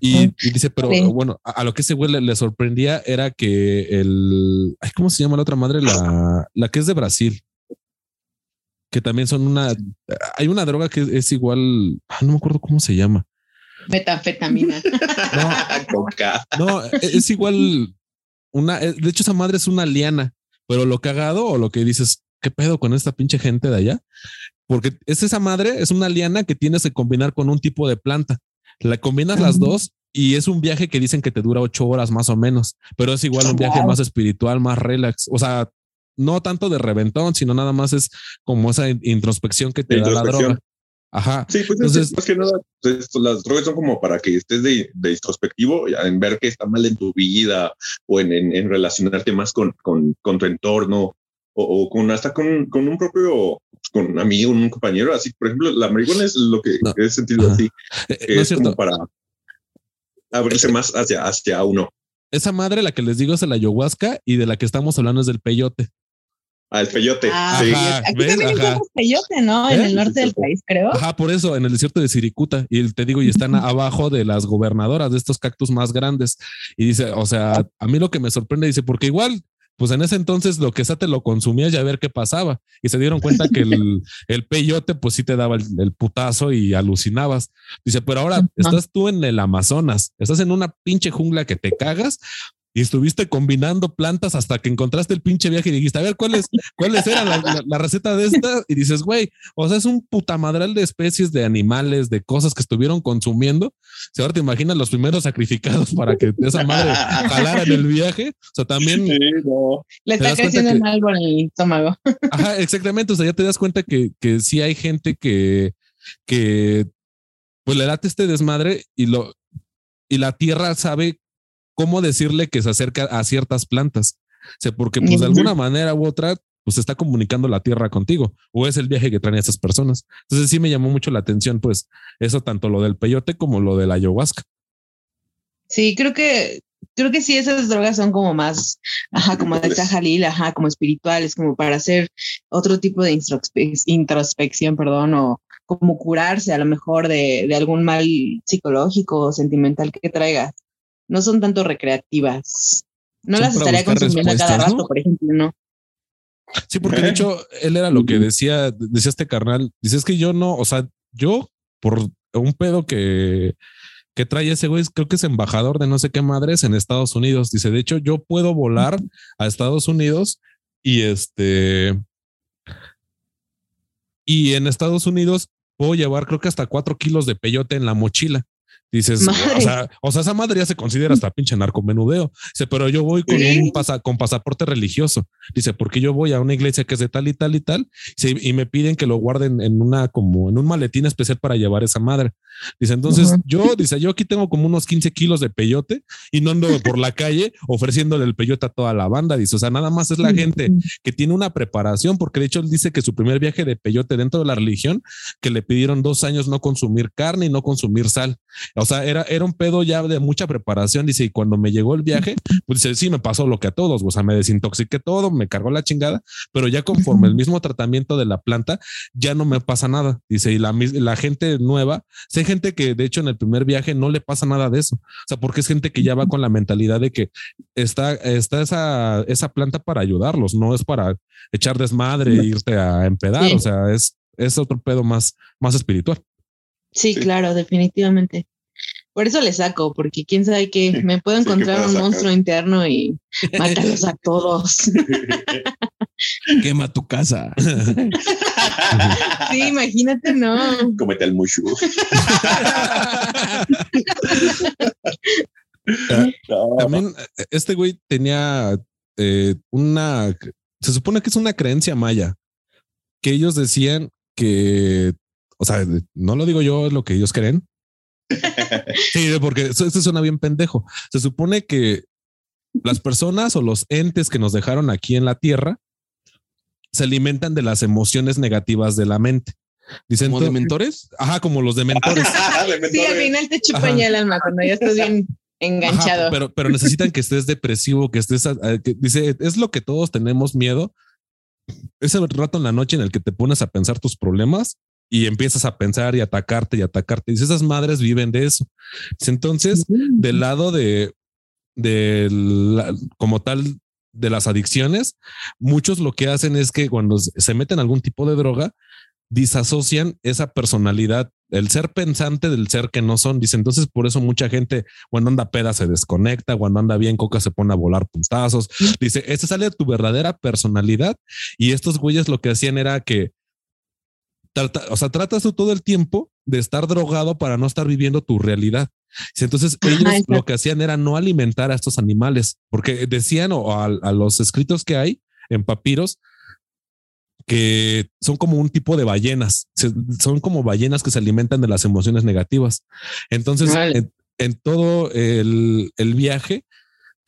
Y, dice, pero bueno, a, a lo que ese güey le, le sorprendía era que el, ay, ¿cómo se llama la otra madre? La, la que es de Brasil. Que también son una, hay una droga que es igual, ah, no me acuerdo cómo se llama. Metanfetamina. Coca. No, e- es igual una, eh, de hecho esa madre es una liana, pero lo cagado o lo que dices, ¿qué pedo con esta pinche gente de allá? Porque es esa madre, es una liana que tienes que combinar con un tipo de planta. La combinas las dos y es un viaje que dicen que te dura ocho horas más o menos, pero es igual un viaje más espiritual, más relax. O sea, no tanto de reventón, sino nada más es como esa in- introspección que te da la droga. Ajá. Sí, pues Entonces- es, más que nada, pues, las drogas son como para que estés de, de introspectivo en ver qué está mal en tu vida o en, en- en relacionarte más con, con, con tu entorno o, o con hasta con, con un propio con un amigo, un compañero. Así, por ejemplo, la marihuana es lo que No. he sentido Ajá. así, Eh, eh, que no es es como cierto. para abrirse más hacia, hacia uno. esa madre, la que les digo es la ayahuasca y de la que estamos hablando es del peyote. Ah, el peyote. Ah, sí. Ajá. Aquí ¿ves? también encuentras peyote, ¿no? En ¿Eh? el norte del país, creo. Ajá, por eso, en el desierto de Siricuta. Y te digo, y están abajo de las gobernadoras de estos cactus más grandes. Y dice, o sea, a mí lo que me sorprende, dice, porque igual, pues en ese entonces lo que te lo consumías y a ver qué pasaba. Y se dieron cuenta que el, el peyote, pues sí te daba el, el putazo y alucinabas. Dice, pero ahora estás tú en el Amazonas, estás en una pinche jungla que te cagas. Y estuviste combinando plantas hasta que encontraste el pinche viaje y dijiste, a ver, ¿cuáles, cuáles eran la, la- la receta de esta? Y dices, güey, o sea, es un putamadral de especies, de animales, de cosas que estuvieron consumiendo. Si ahora te imaginas los primeros sacrificados para que esa madre jalara en el viaje. O sea, también, Sí, no. Le ¿Te está creciendo que- mal por el estómago. ajá, exactamente. O sea, ya te das cuenta que, que sí hay gente que, que pues le late este desmadre y lo, y la tierra sabe cómo decirle que se acerca a ciertas plantas. O sea, porque pues de alguna manera u otra, pues está comunicando la tierra contigo o es el viaje que traen esas personas. Entonces sí me llamó mucho la atención, pues eso tanto lo del peyote como lo de la ayahuasca. Sí, creo que creo que sí esas drogas son como más, ajá, como decía Jalil, ajá, como espirituales, como para hacer otro tipo de introspe- introspección, perdón, o como curarse a lo mejor de, de algún mal psicológico o sentimental que traigas. No son tanto recreativas. No Son las estaría consumiendo a cada rato, ¿no? por ejemplo, ¿no? Sí, porque de hecho él era lo que decía, decía este carnal. Dice es que yo no, o sea, yo por un pedo que, que trae ese güey, creo que es embajador de no sé qué madres en Estados Unidos. Dice, de hecho, yo puedo volar a Estados Unidos y este. Y en Estados Unidos puedo llevar, creo que hasta cuatro kilos de peyote en la mochila. Dices, o sea, o sea, esa madre ya se considera hasta pinche narcomenudeo. Dice, pero yo voy con Sí. un pasa, con pasaporte religioso. Dice, porque yo voy a una iglesia que es de tal y tal y tal. Y me piden que lo guarden en una, como en un maletín especial para llevar esa madre. Dice, entonces yo, dice, yo aquí tengo como unos 15 kilos de peyote y no ando por la calle ofreciéndole el peyote a toda la banda. Dice, o sea, nada más es la gente que tiene una preparación, porque de hecho él dice que su primer viaje de peyote dentro de la religión, que le pidieron dos años no consumir carne y no consumir sal. O sea, era, era un pedo ya de mucha preparación. Dice, y cuando me llegó el viaje, pues dice, sí, me pasó lo que a todos, o sea, me desintoxiqué todo, me cargó la chingada, pero ya conforme el mismo tratamiento de la planta, ya no me pasa nada. Dice, y la, la gente nueva, sé gente que de hecho en el primer viaje no le pasa nada de eso. O sea, porque es gente que ya va con la mentalidad de que está, está esa, esa planta para ayudarlos, no es para echar desmadre e irte a empedar. Sí. O sea, es, es otro pedo más, más espiritual. Sí, Sí. claro, definitivamente. Por eso le saco, porque quién sabe que me puedo encontrar un monstruo interno y mátalos a todos. Quema tu casa. Sí, imagínate, no. Cómete el mushu. No, También eh, este güey tenía eh, una, se supone que es una creencia maya, que ellos decían que, o sea, no lo digo yo, es lo que ellos creen. Sí, porque eso- esto suena bien pendejo. Se supone que las personas o los entes que nos dejaron aquí en la tierra se alimentan de las emociones negativas de la mente. Dicen, ¿Como to- de mentores? ajá, como los dementores. Le Sí, al final te chupan el alma cuando ya estás bien enganchado. Ajá, pero, pero necesitan que estés depresivo, que estés, eh, que dice, es lo que todos tenemos miedo. Ese rato en la noche en el que te pones a pensar tus problemas y empiezas a pensar y atacarte y atacarte. Dice, esas madres viven de eso. Entonces, del lado de, de la- como tal de las adicciones, muchos lo que hacen es que cuando se meten algún tipo de droga, disasocian esa personalidad, el ser pensante del ser que no son. Dice, entonces por eso mucha gente cuando anda peda se desconecta, cuando anda bien coca se pone a volar puntazos. Dice, esta sale de tu verdadera personalidad y estos güeyes lo que hacían era que trata, o sea, tratas tú todo el tiempo de estar drogado para no estar viviendo tu realidad. Entonces ellos lo que hacían era no alimentar a estos animales, porque decían o a, a los escritos que hay en papiros que son como un tipo de ballenas, son como ballenas que se alimentan de las emociones negativas. Entonces, Vale. en, en todo el, el viaje,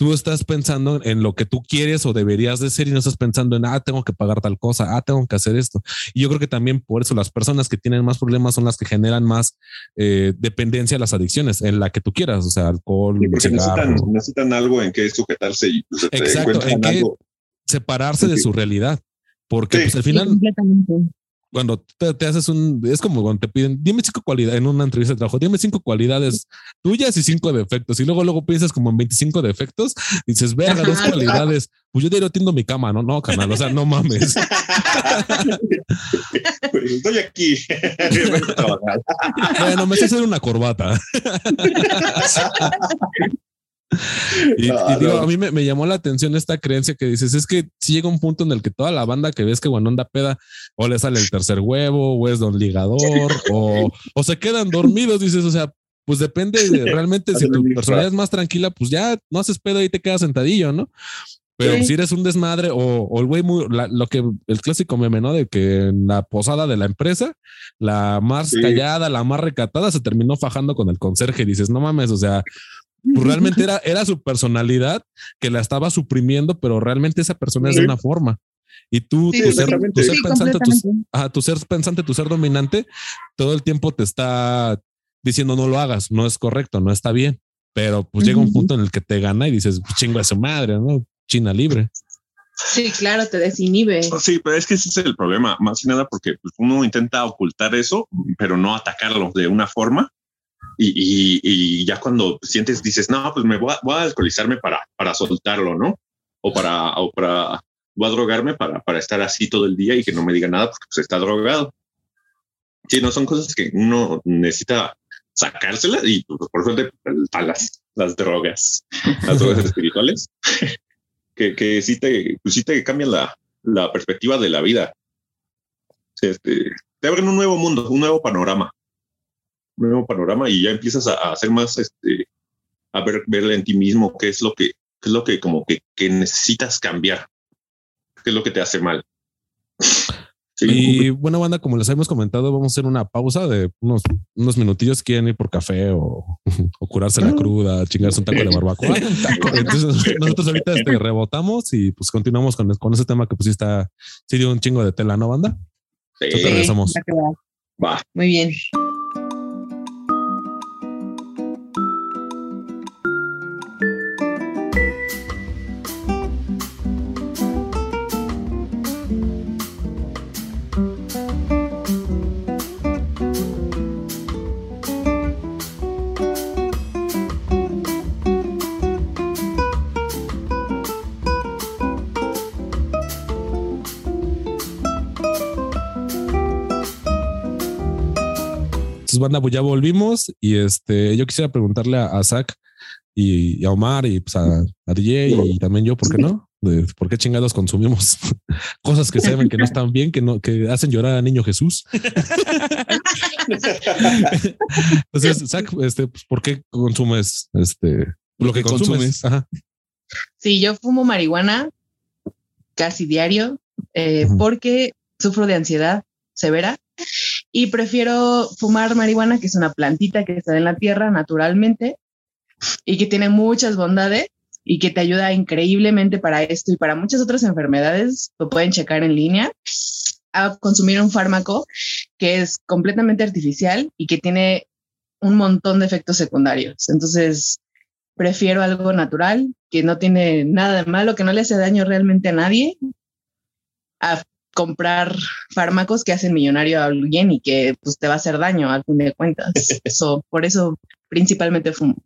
tú estás pensando en lo que tú quieres o deberías de ser y no estás pensando en, ah, tengo que pagar tal cosa, ah, tengo que hacer esto. Y yo creo que también por eso las personas que tienen más problemas son las que generan más eh, dependencia a las adicciones, en la que tú quieras, o sea, alcohol, necesitan, necesitan, algo en que sujetarse y pues, Exacto, en que separarse de su realidad. Porque pues, al final, cuando te, haces un, es como cuando te piden, dime cinco cualidades en una entrevista de trabajo, dime cinco cualidades tuyas y cinco defectos. Y luego, luego piensas como en 25 defectos y dices, verga, dos cualidades. Pues yo diario tiendo mi cama, no, no, canal, o sea, no mames. Pues estoy aquí. bueno, me sé hacer una corbata. Y, digo, a mí me, llamó la atención esta creencia que dices, es que si llega un punto en el que toda la banda que ves que bueno anda peda, o le sale el tercer huevo, o es don ligador, o, o se quedan dormidos, dices, o sea, pues depende de realmente si tu personalidad es más tranquila, pues ya no haces pedo y te quedas sentadillo, ¿no? Pero si eres un desmadre o, el güey muy, lo que el clásico meme, ¿no? De que en la posada de la empresa, la más callada, la más recatada se terminó fajando con el conserje dices, no mames, o sea, pues realmente era, era su personalidad que la estaba suprimiendo, pero realmente esa persona es de una forma. Y tú, tu, ser, pensante, tu, ser pensante, tu ser dominante, todo el tiempo te está diciendo no lo hagas, no es correcto, no está bien. Pero pues llega un punto en el que te gana y dices, pues, chingo a su madre, ¿no? China libre. Sí, claro, te desinhibe. Sí, pero es que ese es el problema, más que nada porque pues, uno intenta ocultar eso, pero no atacarlo de una forma y, ya cuando sientes, dices, no, pues me voy a, alcoholizarme para, para soltarlo, ¿no? O para, o para, voy a drogarme para, para estar así todo el día y que no me diga nada porque pues, está drogado. Sí, no son cosas que uno necesita sacárselas y pues, por suerte a las, las drogas, las drogas espirituales, que, que sí te, pues, sí te cambian la, la perspectiva de la vida. Este, te abren un nuevo mundo, un nuevo panorama nuevo panorama y ya empiezas a, hacer más, este, a ver, verle en ti mismo qué es lo que, qué es lo que como que, que necesitas cambiar, qué es lo que te hace mal. Y bueno, banda, como les hemos comentado, vamos a hacer una pausa de unos, unos minutillos. Quieren ir por café o, o curarse la ah. cruda, chingarse un taco de barbacoa. Entonces, nosotros ahorita este, rebotamos y pues continuamos con, con ese tema que pues sí está, sí dio un chingo de tela, ¿no, banda? Sí. regresamos. Va. Muy bien. Banda, pues ya volvimos y este, yo quisiera preguntarle a, Zach y, a Omar y pues a, DJ y también yo, ¿por qué no? ¿Por qué chingados consumimos cosas que se ven que no están bien, que no, que hacen llorar a niño Jesús? Entonces, Zach, este, pues, ¿por qué consumes este lo que consumes? Ajá. Sí, yo fumo marihuana casi diario eh, porque sufro de ansiedad severa y prefiero fumar marihuana, que es una plantita que está en la tierra naturalmente y que tiene muchas bondades y que te ayuda increíblemente para esto y para muchas otras enfermedades. Lo pueden checar en línea a consumir un fármaco que es completamente artificial y que tiene un montón de efectos secundarios. Entonces, prefiero algo natural, que no tiene nada de malo, que no le hace daño realmente a nadie, a comprar fármacos que hacen millonario a alguien y que pues, te va a hacer daño al fin de cuentas. Eso, por eso principalmente fumo.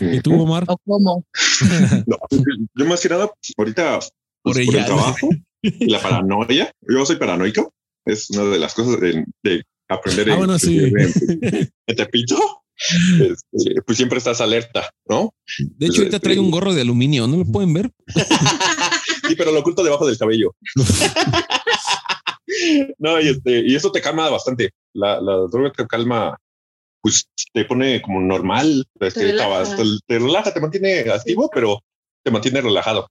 ¿Y tú, Omar? ¿O cómo? yo más que nada, ahorita pues, por, el trabajo y la paranoia, yo soy paranoico, es una de las cosas de, aprender ah, bueno, sí. en, Tepito. Este, pues siempre estás alerta, ¿no? De hecho, ahorita trae un este, gorro de aluminio, ¿no lo pueden ver? Sí, pero lo oculto debajo del cabello. no, y, este, y eso te calma bastante. La, la droga te calma, pues te pone como normal. Te, relaja. Te, relaja, te mantiene activo, pero te mantiene relajado.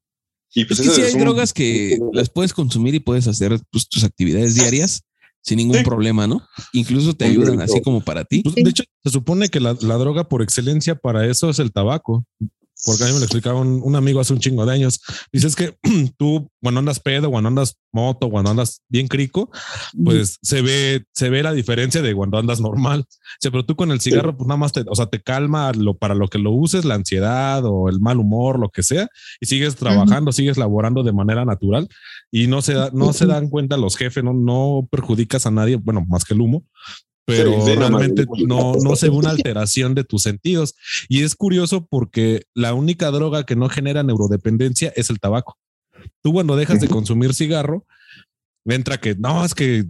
Y pues es que hay drogas que las puedes consumir y puedes hacer pues, tus actividades diarias sin ningún problema, ¿no? Incluso te ayudan así como para ti. Pues, de hecho, se supone que la, la, droga por excelencia para eso es el tabaco. Porque a mí me lo explicaba un, un amigo hace un chingo de años. Dices que tú, cuando andas pedo, cuando andas moto, cuando andas bien crico, pues se ve, se ve la diferencia de cuando andas normal. O sea, pero tú con el cigarro, pues nada más te, o sea, te calma lo, para lo que lo uses, la ansiedad o el mal humor, lo que sea, y sigues trabajando, sigues laborando de manera natural y no se, da, no se dan cuenta los jefes, no, no perjudicas a nadie, bueno, más que el humo, pero Sí, realmente no, no se ve una alteración de tus sentidos. Y es curioso porque la única droga que no genera neurodependencia es el tabaco. Tú cuando dejas de consumir cigarro, entra que no, es que eh,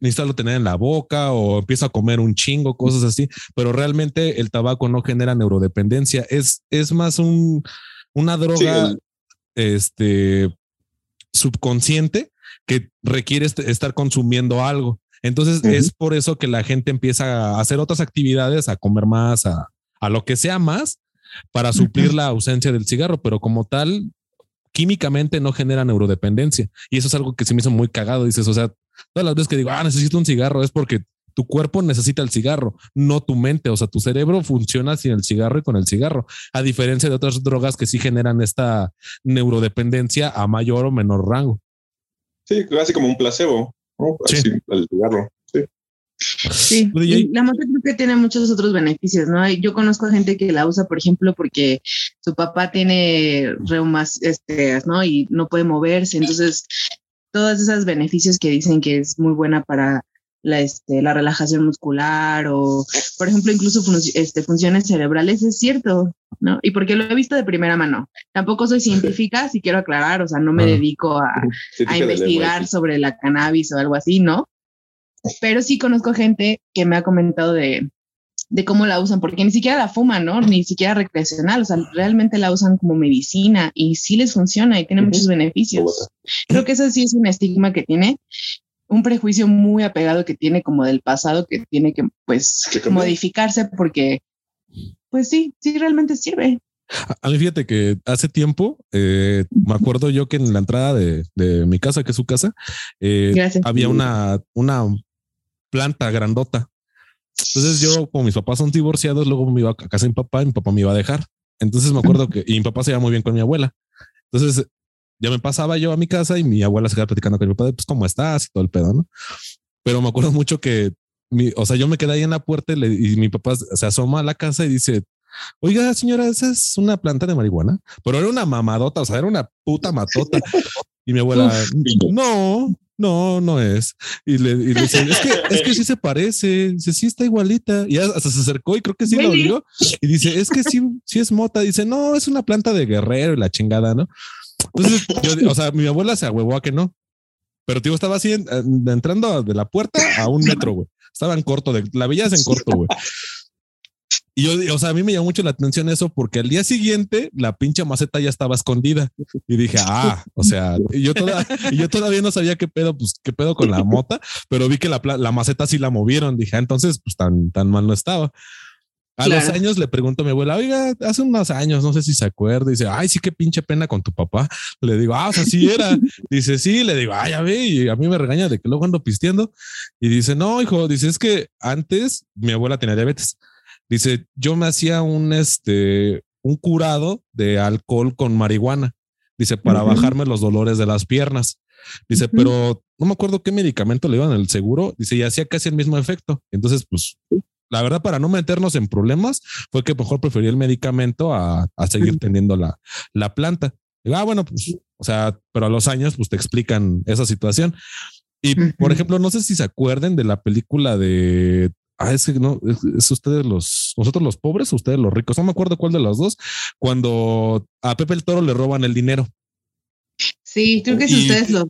necesitas tener en la boca o empieza a comer un chingo, cosas así, pero realmente el tabaco no genera neurodependencia. Es, es más un, una droga este subconsciente que requiere est- estar consumiendo algo. Entonces es por eso que la gente empieza a hacer otras actividades, a comer más, a, a lo que sea más para suplir la ausencia del cigarro, pero como tal, químicamente no genera neurodependencia. Y eso es algo que se me hizo muy cagado. Dices, o sea, todas las veces que digo, ah, necesito un cigarro es porque tu cuerpo necesita el cigarro, no tu mente. O sea, tu cerebro funciona sin el cigarro y con el cigarro, a diferencia de otras drogas que sí generan esta neurodependencia a mayor o menor rango. sí, casi como un placebo, ¿no? Sí. Cigarro. Sí. Sí, la moto creo que tiene muchos otros beneficios, ¿no? Yo conozco a gente que la usa, por ejemplo, porque su papá tiene reumas, este, ¿no? Y no puede moverse, entonces todos esos beneficios que dicen que es muy buena para la, este, la relajación muscular o, por ejemplo, incluso fun- este, funciones cerebrales, es cierto, ¿no? Y porque lo he visto de primera mano. Tampoco soy científica, si quiero aclarar, o sea, no me dedico a, a investigar sobre la cannabis o algo así, ¿no? Pero sí conozco gente que me ha comentado de, de cómo la usan, porque ni siquiera la fuman, ¿no? Ni siquiera recreacional, o sea, realmente la usan como medicina y sí les funciona y tiene muchos beneficios. Creo que eso sí es un estigma que tiene, un prejuicio muy apegado que tiene como del pasado que tiene que, pues, modificarse porque, pues sí, sí realmente sirve. A- mí fíjate que hace tiempo, eh, me acuerdo yo que en la entrada de, de mi casa, que es su casa, eh, había una, una planta grandota. Entonces yo, como mis papás son divorciados, luego me iba a casa de mi papá y mi papá me iba a dejar. Entonces me acuerdo que, y mi papá se lleva muy bien con mi abuela. Entonces ya me pasaba yo a mi casa y mi abuela se quedaba platicando con mi papá de, pues, ¿cómo estás? Y todo el pedo, ¿no? Pero me acuerdo mucho que, mi, o sea, yo me quedé ahí en la puerta y, le- y mi papá se asoma a la casa y dice, oiga, señora, esa es una planta de marihuana, pero era una mamadota, o sea, era una puta matota. Y mi abuela, no, no, no es. Y le, y le dice, es que, es que sí se parece, dice, sí está igualita. Y hasta se acercó y creo que sí lo olió. Y dice, es que sí, sí es mota. Dice, no, es una planta de guerrero y la chingada, ¿no? Entonces, yo, o sea, mi abuela se ahuevó a que no. Pero tío, estaba así en- en- entrando de la puerta a un metro, güey. Estaba en corto, de, la veías en corto, güey. Y yo, o sea, a mí me llamó mucho la atención eso porque al día siguiente la pinche maceta ya estaba escondida y dije, ah, o sea, y yo, toda, y yo todavía no sabía qué pedo, pues qué pedo con la mota, pero vi que la, la maceta sí la movieron. Dije, ah, entonces, pues tan, tan mal no estaba. A los Claro. años le pregunto a mi abuela, oiga, hace unos años, no sé si se acuerda. Dice, ay, sí, qué pinche pena con tu papá. Le digo, ah, o sea, sí era. Dice, sí, le digo, ay, ya ve, y a mí me regaña de que luego ando pisteando. Y dice, no, hijo, dice, es que antes mi abuela tenía diabetes. Dice, yo me hacía un, este, un curado de alcohol con marihuana. Dice, para Ujú. bajarme los dolores de las piernas. Dice, Ujú. pero no me acuerdo qué medicamento le iban el seguro. Dice, y hacía casi el mismo efecto. Entonces, pues, la verdad, para no meternos en problemas, fue que mejor preferí el medicamento a, a seguir teniendo la, la planta. Ah, bueno, pues, o sea, pero a los años, pues te explican esa situación. Y por ejemplo, no sé si se acuerden de la película de. Ah, es que no, es, es ustedes los, nosotros los pobres, ustedes los ricos. No me acuerdo cuál de los dos, cuando a Pepe el Toro le roban el dinero. Sí, creo que si ustedes lo...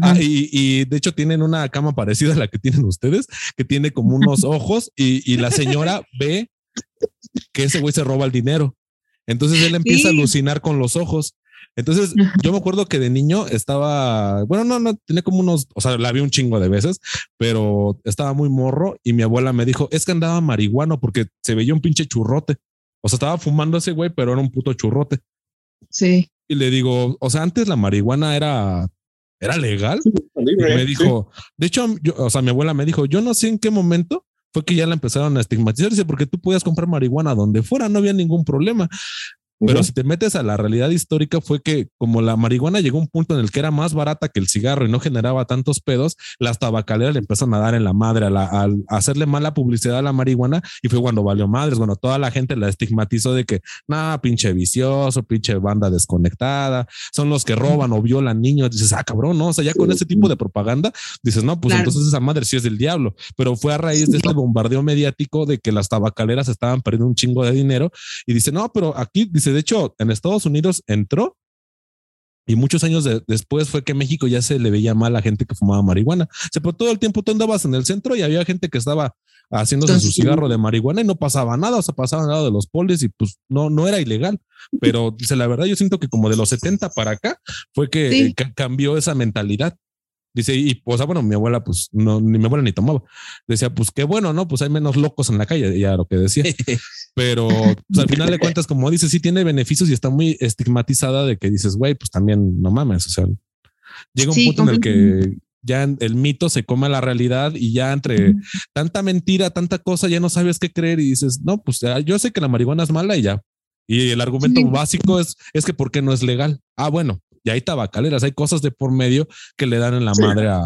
Ah, y, y de hecho tienen una cama parecida a la que tienen ustedes, que tiene como unos ojos y, y la señora ve que ese güey se roba el dinero. Entonces él empieza a alucinar con los ojos. Entonces yo me acuerdo que de niño estaba, bueno, no, no, tenía como unos, o sea, la vi un chingo de veces, pero estaba muy morro y mi abuela me dijo, es que andaba marihuano porque se veía un pinche churrote. O sea, estaba fumando ese güey, pero era un puto churrote. Sí. Y le digo, o sea, antes la marihuana era, era legal. Y Libre, me sí. dijo, de hecho, yo, o sea, mi abuela me dijo, yo no sé en qué momento fue que ya la empezaron a estigmatizar, dice, porque tú podías comprar marihuana donde fuera, no había ningún problema. Pero si te metes a la realidad histórica fue que como la marihuana llegó a un punto en el que era más barata que el cigarro y no generaba tantos pedos, las tabacaleras le empezaron a dar en la madre, a, la- a hacerle mala publicidad a la marihuana y fue cuando valió madres, cuando toda la gente la estigmatizó de que, nah, pinche vicioso, pinche banda desconectada, son los que roban o violan niños. Dices, ah, cabrón, no, o sea, ya con ese tipo de propaganda, dices, no, pues Claro. entonces esa madre sí es del diablo, pero fue a raíz de este bombardeo mediático de que las tabacaleras estaban perdiendo un chingo de dinero y dice, no, pero aquí, dice, de hecho, en Estados Unidos entró y muchos años de- después fue que México ya se le veía mal a gente que fumaba marihuana. O sea, pero todo el tiempo tú andabas en el centro y había gente que estaba haciéndose su cigarro de marihuana y no pasaba nada, o sea, pasaban al lado de los polis y pues no, no era ilegal. Pero dice, la verdad, yo siento que como de los 70 para acá fue que Sí. cambió esa mentalidad. Dice, y o sea, bueno, mi abuela, pues no, ni mi abuela ni tomaba. Decía, pues qué bueno, ¿no? Pues hay menos locos en la calle, ya lo que decía. Pero pues, al final de cuentas, como dices, sí tiene beneficios y está muy estigmatizada de que dices, güey, pues también no mames. O sea, llega un Sí, punto en el que ya el mito se come a la realidad y ya entre tanta mentira, tanta cosa, ya no sabes qué creer y dices, no, pues yo sé que la marihuana es mala y ya. Y el argumento Sí. básico es, es que ¿por qué no es legal? Ah, bueno, y hay tabacaleras, hay cosas de por medio que le dan en la Sí. madre a,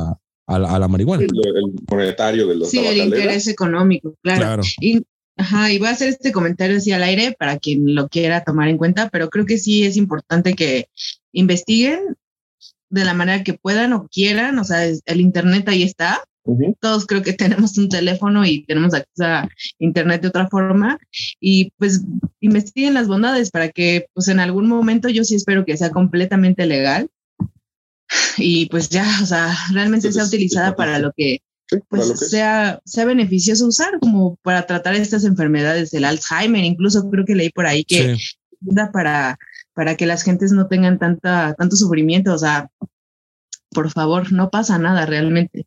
a la, a la marihuana. El, el monetario de los Sí, el interés económico, claro. Claro. Y, ajá, y voy a hacer este comentario así al aire para quien lo quiera tomar en cuenta, pero creo que sí es importante que investiguen de la manera que puedan o quieran, o sea, el internet ahí está, Todos creo que tenemos un teléfono y tenemos acceso a internet de otra forma. Y pues investiguen las bondades para que pues en algún momento yo sí espero que sea completamente legal. Y pues ya, o sea, realmente sea Entonces, utilizada está- para lo que Sí, pues lo que sea, sea beneficioso usar como para tratar estas enfermedades del Alzheimer, incluso creo que leí por ahí que Sí. ayuda para, para que las gentes no tengan tanta, tanto sufrimiento, o sea, por favor, no pasa nada realmente.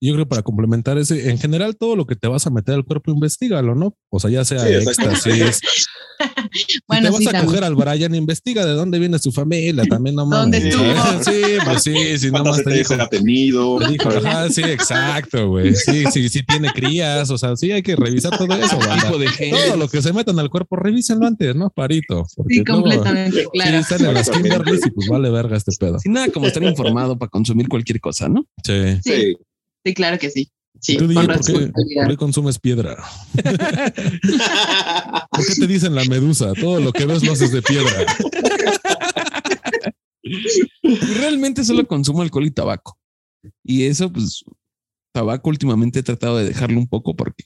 Yo creo que para complementar ese, en general, todo lo que te vas a meter al cuerpo, investigalo, ¿no? O sea, ya sea Sí, éxtasis. Bueno, si te vas sí, a también. coger al Brian, investiga de dónde viene su familia, también no mames. ¿Dónde estuvo? Sí, pues sí, si ¿Cuántas nomás te dijo, ha tenido? te dijo, ajá, sí, exacto, güey. Sí, sí, sí tiene crías, o sea, sí hay que revisar todo eso. Tipo de gente. Todo lo que se metan al cuerpo, revísenlo antes, ¿no? Parito. Sí, luego- completamente, Sí, claro. están en las. Kimberly y pues vale verga este pedo. Sin nada como estar informado para consumir cualquier cosa, ¿no? Sí. Sí, Sí. claro que sí. Sí, Tú, con ¿por qué, responsabilidad. por qué consumes piedra? ¿Por qué te dicen la medusa? Todo lo que ves lo haces de piedra. Y realmente solo consumo alcohol y tabaco. Y eso, pues, tabaco últimamente he tratado de dejarlo un poco porque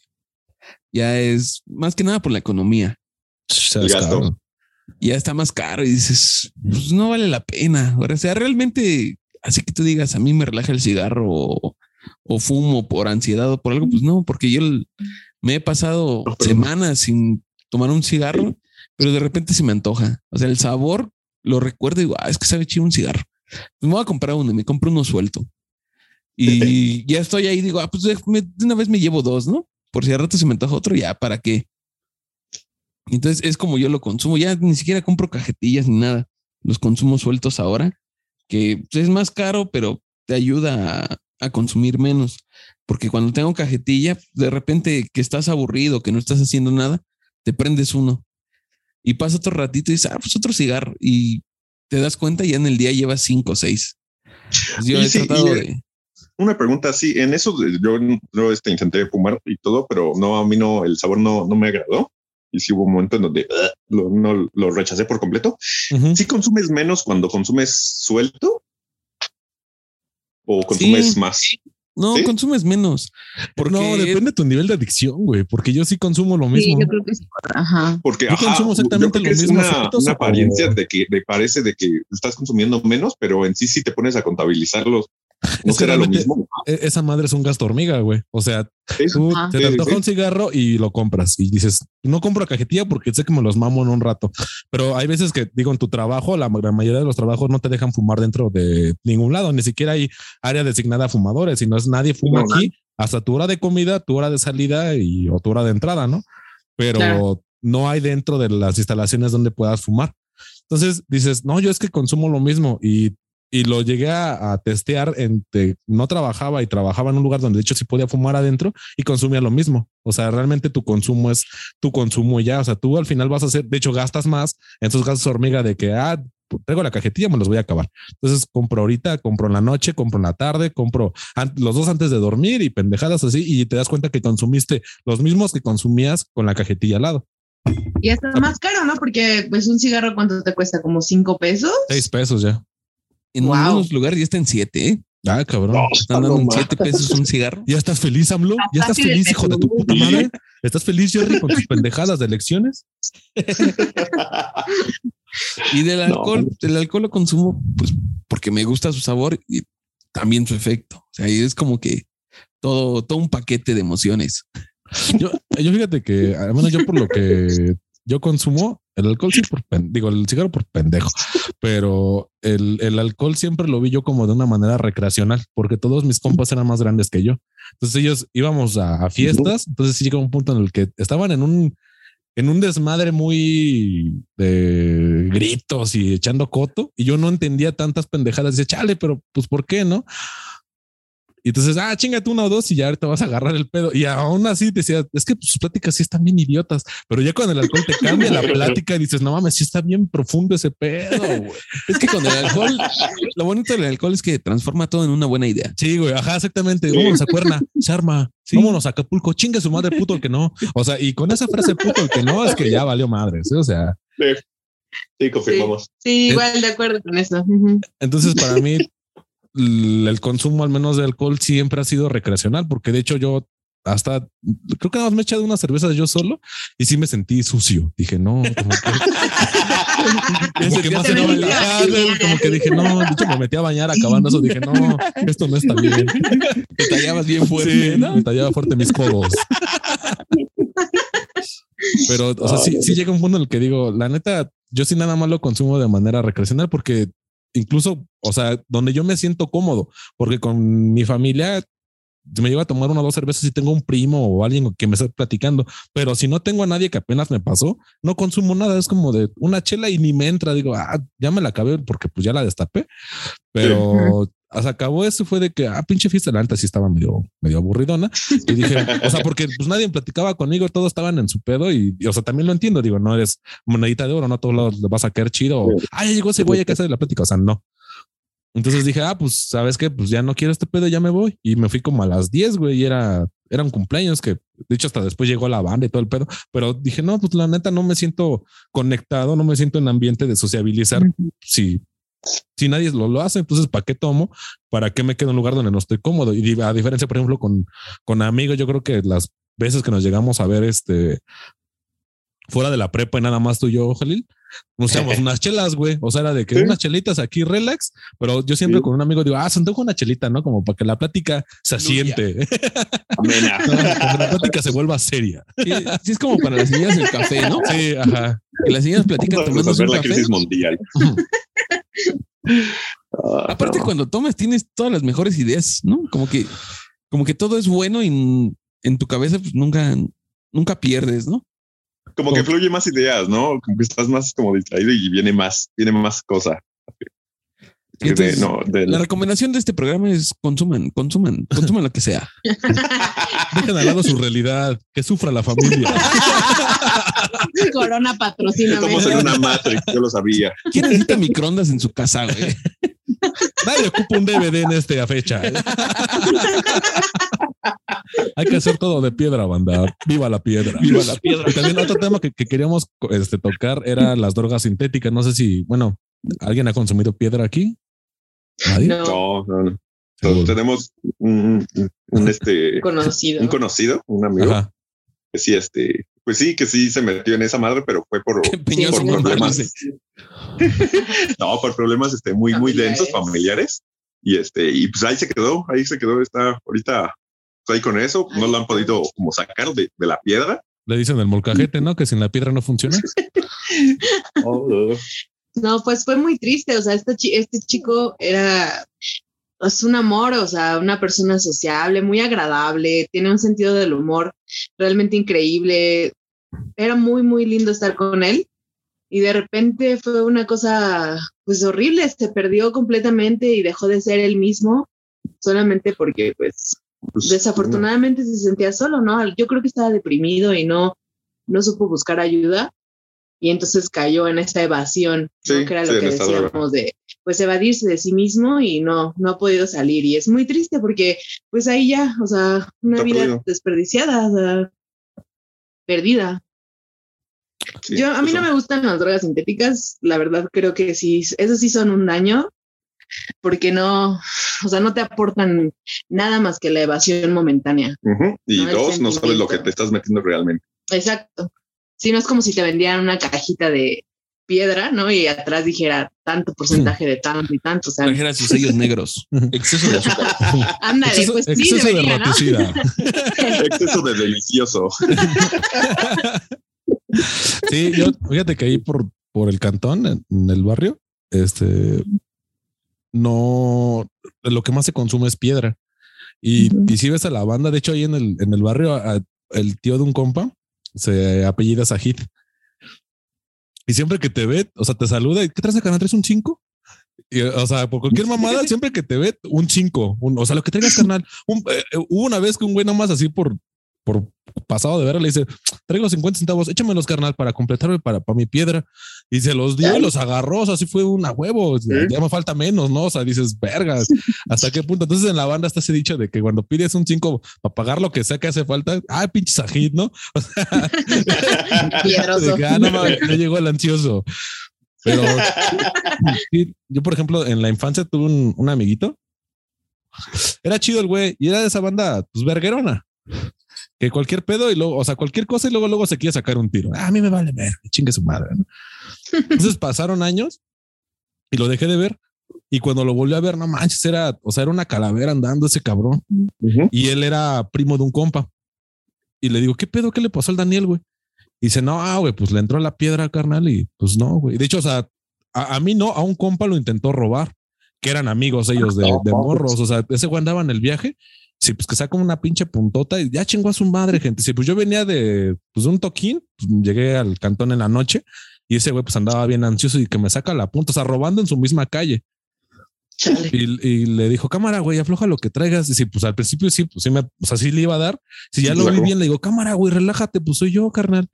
ya es más que nada por la economía. Gasto. Ya está más caro y dices, pues no vale la pena. O sea, realmente, así que tú digas, a mí me relaja el cigarro o, o fumo por ansiedad o por algo, pues no, porque yo me he pasado semanas sin tomar un cigarro, pero de repente se me antoja. O sea, el sabor lo recuerdo y digo, ah, es que sabe chido un cigarro. Me voy a comprar uno me compro uno suelto. Y ya estoy ahí, digo, ah, pues de una vez me llevo dos, ¿no? Por si al rato se me antoja otro, ya, ¿para qué? Entonces es como yo lo consumo, ya ni siquiera compro cajetillas ni nada. Los consumo sueltos ahora, que pues, es más caro, pero te ayuda a, a consumir menos. Porque cuando tengo cajetilla, de repente que estás aburrido, que no estás haciendo nada, te prendes uno. Y pasa otro ratito y dices, ah, pues otro cigarro. Y te das cuenta, ya en el día llevas cinco o seis. Pues yo he sí, tratado y- de. Una pregunta, sí, en eso yo, yo este, intenté fumar y todo, pero no, a mí no, el sabor no, no me agradó. Y sí hubo un momento en donde lo, no, lo rechacé por completo. ¿Sí consumes menos cuando consumes suelto? ¿O consumes Sí. más? No, ¿Sí? consumes menos. Porque No, depende de tu nivel de adicción, güey, porque yo sí consumo lo Sí, mismo. yo creo que sí. Ajá. Porque Yo consumo exactamente yo creo que lo es mismo, una, una o- apariencia de que me parece de que estás consumiendo menos, pero en sí si te pones a contabilizarlos, no Es que será lo realmente- mismo. E- Esa madre es un gasto hormiga, güey. O sea, tú te, te Sí, antoja sí. un cigarro y lo compras y dices, no compro cajetilla porque sé que me los mamo en un rato. Pero hay veces que, digo, en tu trabajo, la, la mayoría de los trabajos no te dejan fumar dentro de ningún lado, ni siquiera hay área designada a fumadores, sino es nadie fuma No, aquí hasta tu hora de comida, tu hora de salida y o tu hora de entrada, ¿no? Pero Claro. no hay dentro de las instalaciones donde puedas fumar. Entonces dices, no, yo es que consumo lo mismo y y lo llegué a, a testear entre no trabajaba y trabajaba en un lugar donde de hecho sí podía fumar adentro y consumía lo mismo. O sea, realmente tu consumo es tu consumo y ya. O sea, tú al final vas a hacer, de hecho, gastas más en esos gastos hormiga de que, ah, traigo la cajetilla, me los voy a acabar. Entonces compro ahorita, compro en la noche, compro en la tarde, compro los dos antes de dormir y pendejadas así y te das cuenta que consumiste los mismos que consumías con la cajetilla al lado. Y hasta más caro, ¿no? Porque pues un cigarro cuánto te cuesta, como cinco pesos. Seis pesos ya. En Wow. algunos lugares ya está en siete, ¿eh? Ah, cabrón. No, Están dando en mames. siete pesos un cigarro. ¿Ya estás feliz, AMLO? ¿Ya estás feliz, hijo de tu puta madre? ¿Estás feliz, Jerry, con tus pendejadas de elecciones? Y del No. alcohol, del alcohol lo consumo, pues porque me gusta su sabor y también su efecto. O sea, es como que todo, todo un paquete de emociones. Yo, yo fíjate que, al menos yo por lo que yo consumo, el alcohol sí por pen- digo, el cigarro por pendejo, pero el, el alcohol siempre lo vi yo como de una manera recreacional, porque todos mis compas eran más grandes que yo. Entonces ellos íbamos a, a fiestas, entonces sí llegó un punto en el que estaban en un en un desmadre muy de gritos y echando coto y yo no entendía tantas pendejadas. Dice, chale, pero pues ¿por qué no? Y entonces, ah, chingate una o dos y ya ahorita vas a agarrar el pedo. Y aún así decía, es que sus pláticas sí están bien idiotas, pero ya con el alcohol te cambia la plática y dices, no mames, sí está bien profundo ese pedo. güey". Es que con el alcohol, lo bonito del alcohol es que transforma todo en una buena idea. Sí, güey, ajá, exactamente. Vámonos a Cuerna, se arma. Vámonos a Acapulco, chingue su madre puto el que no. O sea, y con esa frase puto el que no es que ya valió madre. ¿sí? O sea, Sí, confirmamos. Sí, igual de acuerdo con eso. Entonces para mí el consumo al menos de alcohol siempre ha sido recreacional, porque de hecho yo hasta creo que nada más me he echado una cerveza yo solo y sí me sentí sucio. Dije, no, como que, como que más Te se no venía valía. bien. como que dije, no, de hecho me metí a bañar acabando eso. Dije, no, esto no está bien. Te tallabas bien fuerte, Sí, ¿no? me tallaba fuerte mis codos. Pero, o sea, sí, sí llega un punto en el que digo, la neta, yo sí nada más lo consumo de manera recreacional porque incluso, o sea, donde yo me siento cómodo, porque con mi familia me llevo a tomar una o dos cervezas si tengo un primo o alguien que me está platicando, pero si no tengo a nadie que apenas me pasó, no consumo nada, es como de una chela y ni me entra, digo, ah, ya me la acabé porque pues ya la destapé, pero hasta acabó eso fue de que, ah, pinche fiesta, la neta sí estaba medio, medio aburridona y dije, o sea, porque pues nadie platicaba conmigo, todos estaban en su pedo y, y, o sea, también lo entiendo, digo, no eres monedita de oro, no a todos lados le vas a caer chido, o, ah, ya llegó ese güey a casa de la plática, o sea, no. Entonces dije, ah, pues, ¿sabes qué? Pues ya no quiero este pedo, ya me voy. Y me fui como a las 10, güey, y era, era un cumpleaños que, de hecho, hasta después llegó la banda y todo el pedo. Pero dije, no, pues la neta no me siento conectado, no me siento en ambiente de sociabilizar. Si, si nadie lo, lo hace, entonces, ¿para qué tomo? ¿Para qué me quedo en un lugar donde no estoy cómodo? Y a diferencia, por ejemplo, con, con amigos, yo creo que las veces que nos llegamos a ver este fuera de la prepa y nada más tú y yo, Jalil, nos echamos unas chelas, güey. O sea, era de que Sí. unas chelitas aquí, relax, pero yo siempre Sí. con un amigo digo, ah, se antoja una chelita, ¿no? Como para que la plática se asiente, Amena. para que la plática se vuelva seria. Sí, sí es como para las señoras del café, ¿no? Sí, ajá. Que las señoras platican resolver un la café. crisis mundial. Ah, Aparte, no. cuando tomas, tienes todas las mejores ideas, ¿no? Como que, como que todo es bueno y en, en tu cabeza pues, nunca, nunca pierdes, ¿no? Como que fluye más ideas, ¿no? Como que estás más como distraído y viene más, viene más cosa. Y entonces, De- no, de- La recomendación de este programa es consuman, consuman, consuman lo que sea. Dejen al lado su realidad, que sufra la familia. Corona patrocina. Estamos en una Matrix, yo lo sabía. ¿Quién necesita microondas en su casa, güey? Nadie ocupa un DVD en esta fecha. Hay que hacer todo de piedra, banda. Viva la piedra. Viva la piedra. Y también otro tema que, que queríamos este, tocar era las drogas sintéticas. No sé si, bueno, ¿alguien ha consumido piedra aquí? ¿Nadie? No, No, no. Seguro. Tenemos un, un- un, este, conocido. un conocido, un amigo, Ajá. que sí, este, pues sí, que sí se metió en esa madre, pero fue por, por problemas. No, por problemas este, muy, muy Familiares. densos, familiares. Y este, y pues ahí se quedó, ahí se quedó, está ahorita ahí con eso. No lo han podido como sacar de, de la piedra. Le dicen el molcajete, ¿no? Que sin la piedra no funciona. No, pues fue muy triste. O sea, este, este chico era es un amor, o sea, una persona sociable, muy agradable, tiene un sentido del humor realmente increíble. Era muy, muy lindo estar con él. y de repente fue una cosa pues horrible, se perdió completamente y dejó de ser el mismo solamente porque pues, Pues, desafortunadamente se sentía solo, ¿no? Yo creo que estaba deprimido y no, no supo buscar ayuda y entonces cayó en esta evasión, ¿no? Sí, que era lo que decíamos de pues evadirse de sí mismo y no, no ha podido salir y es muy triste porque pues ahí ya, o sea, una Está vida perdido. desperdiciada, o sea, perdida. sí, Yo, a mí eso. no me gustan las drogas sintéticas, la verdad creo que sí, esos sí son un daño, porque no, o sea, no te aportan nada más que la evasión momentánea. Ujú. Y No, dos, no sabes lo que te estás metiendo realmente. Exacto. Sí, no es como si te vendieran una cajita de piedra, ¿no? Y atrás dijera tanto porcentaje de tanto y tanto. O sea, Trajera sus sellos negros. Exceso de azúcar. ándale, exceso pues sí, exceso de debería, ¿no? Exceso de delicioso. Sí, yo, fíjate que ahí por, por el cantón, en, en el barrio, este, no, lo que más se consume es piedra. Y, y si ves a la banda, de hecho ahí en el, en el barrio, a- el tío de un compa se apellida Sajid. Y siempre que te ve, o sea, te saluda y ¿qué traes carnal? ¿Traes un 5? Y, o sea, por cualquier mamada, siempre que te ve, un 5, o sea, lo que traigas, carnal. Un- eh, hubo una vez que un güey nomás así por, por pasado de ver le dice, traigo 50 centavos, échamelos, carnal, para completarme para, para mi piedra. Y se los dio y los agarró, o sea, así fue una huevo, Sí. ya me falta menos, ¿no? O sea, dices, vergas, ¿hasta qué punto? Entonces en la banda está ese dicho de que cuando pides un 5 para pagar lo que sea que hace falta, ah, pinche sajid, ¿no? O sea, Piedroso. de que, ah, no, mames, ya llegó el ansioso. Pero yo, por ejemplo, en la infancia tuve un, un amiguito. Era chido el güey y era de esa banda, pues verguerona. Que cualquier pedo y luego, o sea, cualquier cosa y luego, luego se quiere sacar un tiro. Ah, a mí me vale ver, chingue su madre. ¿no? Entonces pasaron años y lo dejé de ver. Y cuando lo volví a ver, no manches, era, o sea, era una calavera andando ese cabrón. Y él era primo de un compa. Y le digo, ¿qué pedo? ¿Qué le pasó al Daniel, güey? Y dice, no, ah, güey, pues le entró la piedra, carnal. Y pues no, güey. De hecho, o sea, a, a mí no, a un compa lo intentó robar, que eran amigos ellos de, de morros. O sea, ese güey andaba en el viaje. Sí, pues que saca una pinche puntota y ya chingó a su madre, gente. Sí, pues yo venía de pues, un toquín, pues, llegué al cantón en la noche y ese güey pues andaba bien ansioso y que me saca la punta, o sea, robando en su misma calle. Y, y le dijo, cámara, güey, afloja lo que traigas. Y sí, pues al principio sí, pues sí me, o sea, sí le iba a dar. Si ya lo vi bien, le digo, cámara, güey, relájate, pues soy yo, carnal.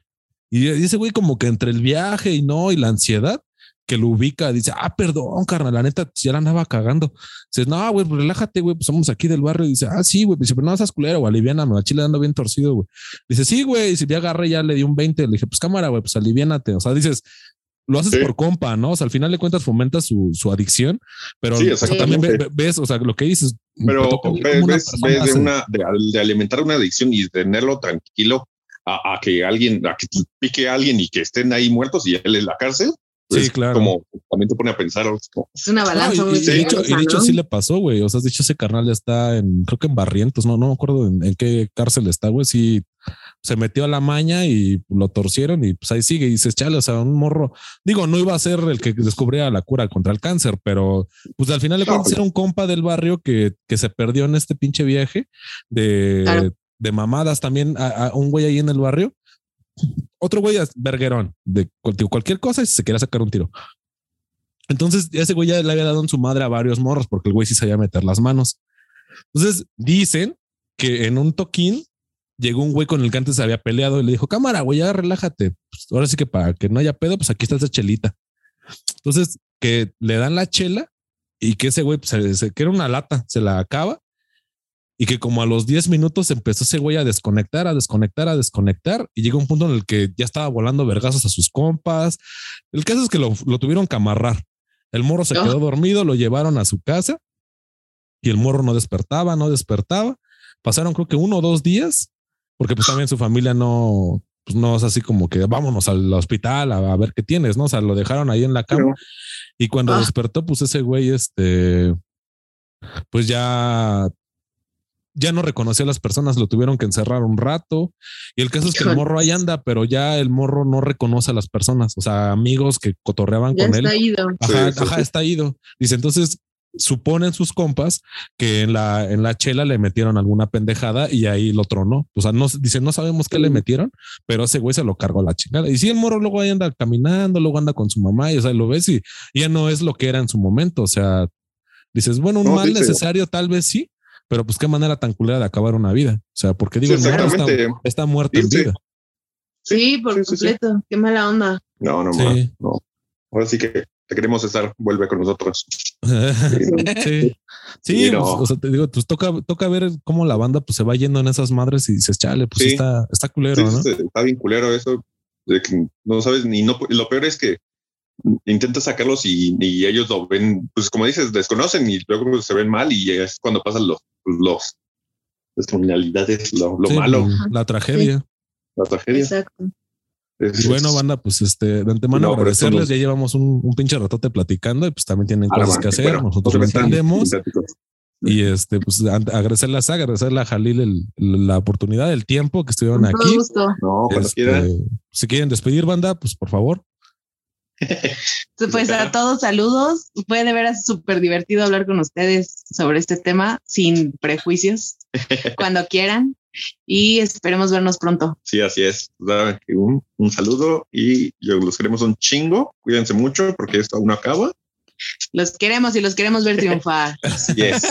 Y ese güey como que entre el viaje y no, y la ansiedad que lo ubica, dice, ah, perdón, carnal, la neta, ya la andaba cagando. Dices, no, güey, pues relájate, güey, pues somos aquí del barrio. Dice, ah, sí, güey, dice, pero no seas culero, güey, aliviáname, la chile ando bien torcido, güey. Dice, sí, güey, y si ya agarré, ya le di un 20, le dije, pues cámara, güey, pues aliviánate. O sea, dices, lo haces Sí. por compa, ¿no? O sea, al final de cuentas fomenta su, su adicción, pero Sí, o sea, también ves, o sea, lo que dices. Pero ves, una ves- de una de, de alimentar una adicción y tenerlo tranquilo a, a que alguien, a que pique a alguien y que estén ahí muertos y él en la cárcel. Sí, claro. Como también te pone a pensar. como, Es una No, balanza y, muy y de hecho, y peligrosa, de hecho ¿no? sí le pasó, güey. O sea, de hecho ese carnal ya está en, creo que en Barrientos, no, no me acuerdo en, en qué cárcel está, güey. Sí, se metió a la maña y lo torcieron y pues ahí sigue y dices, chale, o sea, un morro. Digo, no iba a ser el que descubría la cura contra el cáncer, pero pues al final de No, cuentas era un compa del barrio que, que se perdió en este pinche viaje de, Claro. de mamadas también a, a un güey ahí en el barrio. Otro güey es verguerón de cualquier cosa y se quería sacar un tiro. Entonces, ese güey ya le había dado en su madre a varios morros porque el güey sí sabía meter las manos. Entonces, dicen que en un toquín llegó un güey con el que antes se había peleado y le dijo, cámara, güey, ya relájate. Pues, ahora sí que para que no haya pedo, pues aquí está esa chelita. Entonces, que le dan la chela y que ese güey, pues, se, se- una lata, se la acaba y que como a los 10 minutos empezó ese güey a desconectar, a desconectar, a desconectar y llega un punto en el que ya estaba volando vergazos a sus compas. El caso es que lo, lo tuvieron que amarrar. El morro se Ah. quedó dormido, lo llevaron a su casa y el morro no despertaba, no despertaba. Pasaron creo que uno o dos días, porque pues también su familia no, pues no es así como que vámonos al hospital a, a ver qué tienes, ¿no? O sea, lo dejaron ahí en la cama Pero- y cuando Ah. despertó, pues ese güey, este, pues ya, ya no reconoció a las personas, lo tuvieron que encerrar un rato. Y el caso es que el morro ahí anda, pero ya el morro no reconoce a las personas, o sea, amigos que cotorreaban Ya con él. ido. Ajá, Sí, sí, ajá, sí. está ido. Dice, entonces, suponen sus compas que en la, en la chela le metieron alguna pendejada y ahí lo tronó. O sea, no dicen, no sabemos qué le metieron, pero ese güey se lo cargó la chingada. Y si el morro luego ahí anda caminando, luego anda con su mamá y o sea, lo ves y ya no es lo que era en su momento. O sea, dices, bueno, un No, mal necesario tal vez sí, pero pues qué manera tan culera de acabar una vida. O sea, porque digo, Sí, está, exactamente. está muerto en Irse. vida. Sí, por sí, sí, sí. completo. Qué mala onda. No, no, Sí. no. Ahora sí que te queremos estar, vuelve con nosotros. sí. Sí, Sí, pues, no. o sea, te digo, pues toca, toca ver cómo la banda pues se va yendo en esas madres y dices, chale, pues Sí. está, está Sí, culero, ¿no? sí, está bien culero eso. De que no sabes ni no. Lo peor es que intentas sacarlos y, y ellos lo ven, pues como dices, desconocen y luego se ven mal y es cuando pasan los, los las criminalidades, lo, lo Sí, malo, pues, La tragedia. la tragedia. Exacto. Es- Y bueno, banda, pues este, de antemano No, agradecerles. Ya llevamos un, un pinche ratote platicando y pues también tienen cosas man, que hacer. bueno, Nosotros lo no sean entendemos. Y este, pues an- agradecerle a Saga, agradecerle a Jalil el- la oportunidad, el tiempo que estuvieron Con aquí. gusto. No, cuando Este, quieran. si quieren despedir, banda, pues por favor. Pues a todos saludos. Fue de veras súper divertido hablar con ustedes sobre este tema sin prejuicios, cuando quieran. Y esperemos vernos pronto. Sí, así es. Que Un, saludo y yo los queremos un chingo. Cuídense mucho porque esto aún acaba. Los queremos y los queremos ver triunfar. Yes.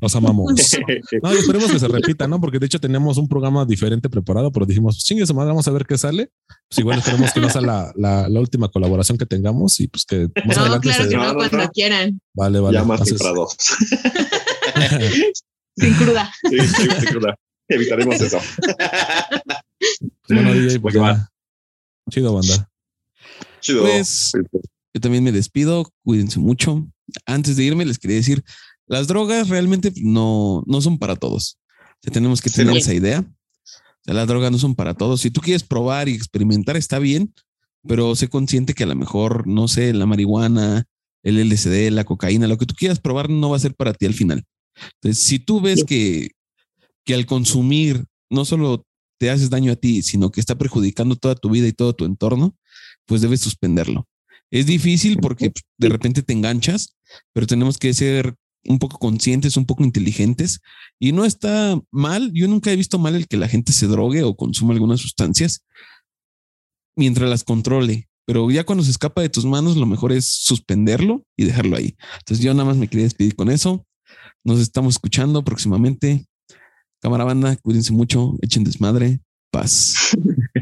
Los amamos. No, y esperemos que se repita, ¿no? Porque de hecho tenemos un programa diferente preparado, pero dijimos, pues chingue su madre, vamos a ver qué sale. Pues igual esperemos que no sea la, la, la última colaboración que tengamos y pues que más No, adelante claro se... que No, cuando no. quieran. Vale, vale. ya más Entonces, dos. Sin cruda. Sí, sí, sí, claro. Evitaremos eso. bueno, DJ, pues Pues ya. Chido, banda. Chido. Pues yo también me despido. Cuídense mucho. Antes de irme, les quería decir, las drogas realmente no, no son para todos. O sea, tenemos que tener esa idea. O sea, las drogas no son para todos. Si tú quieres probar y experimentar, está bien, pero sé consciente que a lo mejor, no sé, la marihuana, el LSD, la cocaína, lo que tú quieras probar no va a ser para ti al final. Entonces, si tú ves que, que al consumir no solo te haces daño a ti, sino que está perjudicando toda tu vida y todo tu entorno, pues debes suspenderlo. Es difícil porque pues, de repente te enganchas, pero tenemos que ser un poco conscientes, un poco inteligentes y no está mal. Yo nunca he visto mal el que la gente se drogue o consuma algunas sustancias mientras las controle. Pero ya cuando se escapa de tus manos, lo mejor es suspenderlo y dejarlo ahí. Entonces yo nada más me quería despedir con eso. Nos estamos escuchando próximamente. Cámara banda, cuídense mucho, echen desmadre, paz.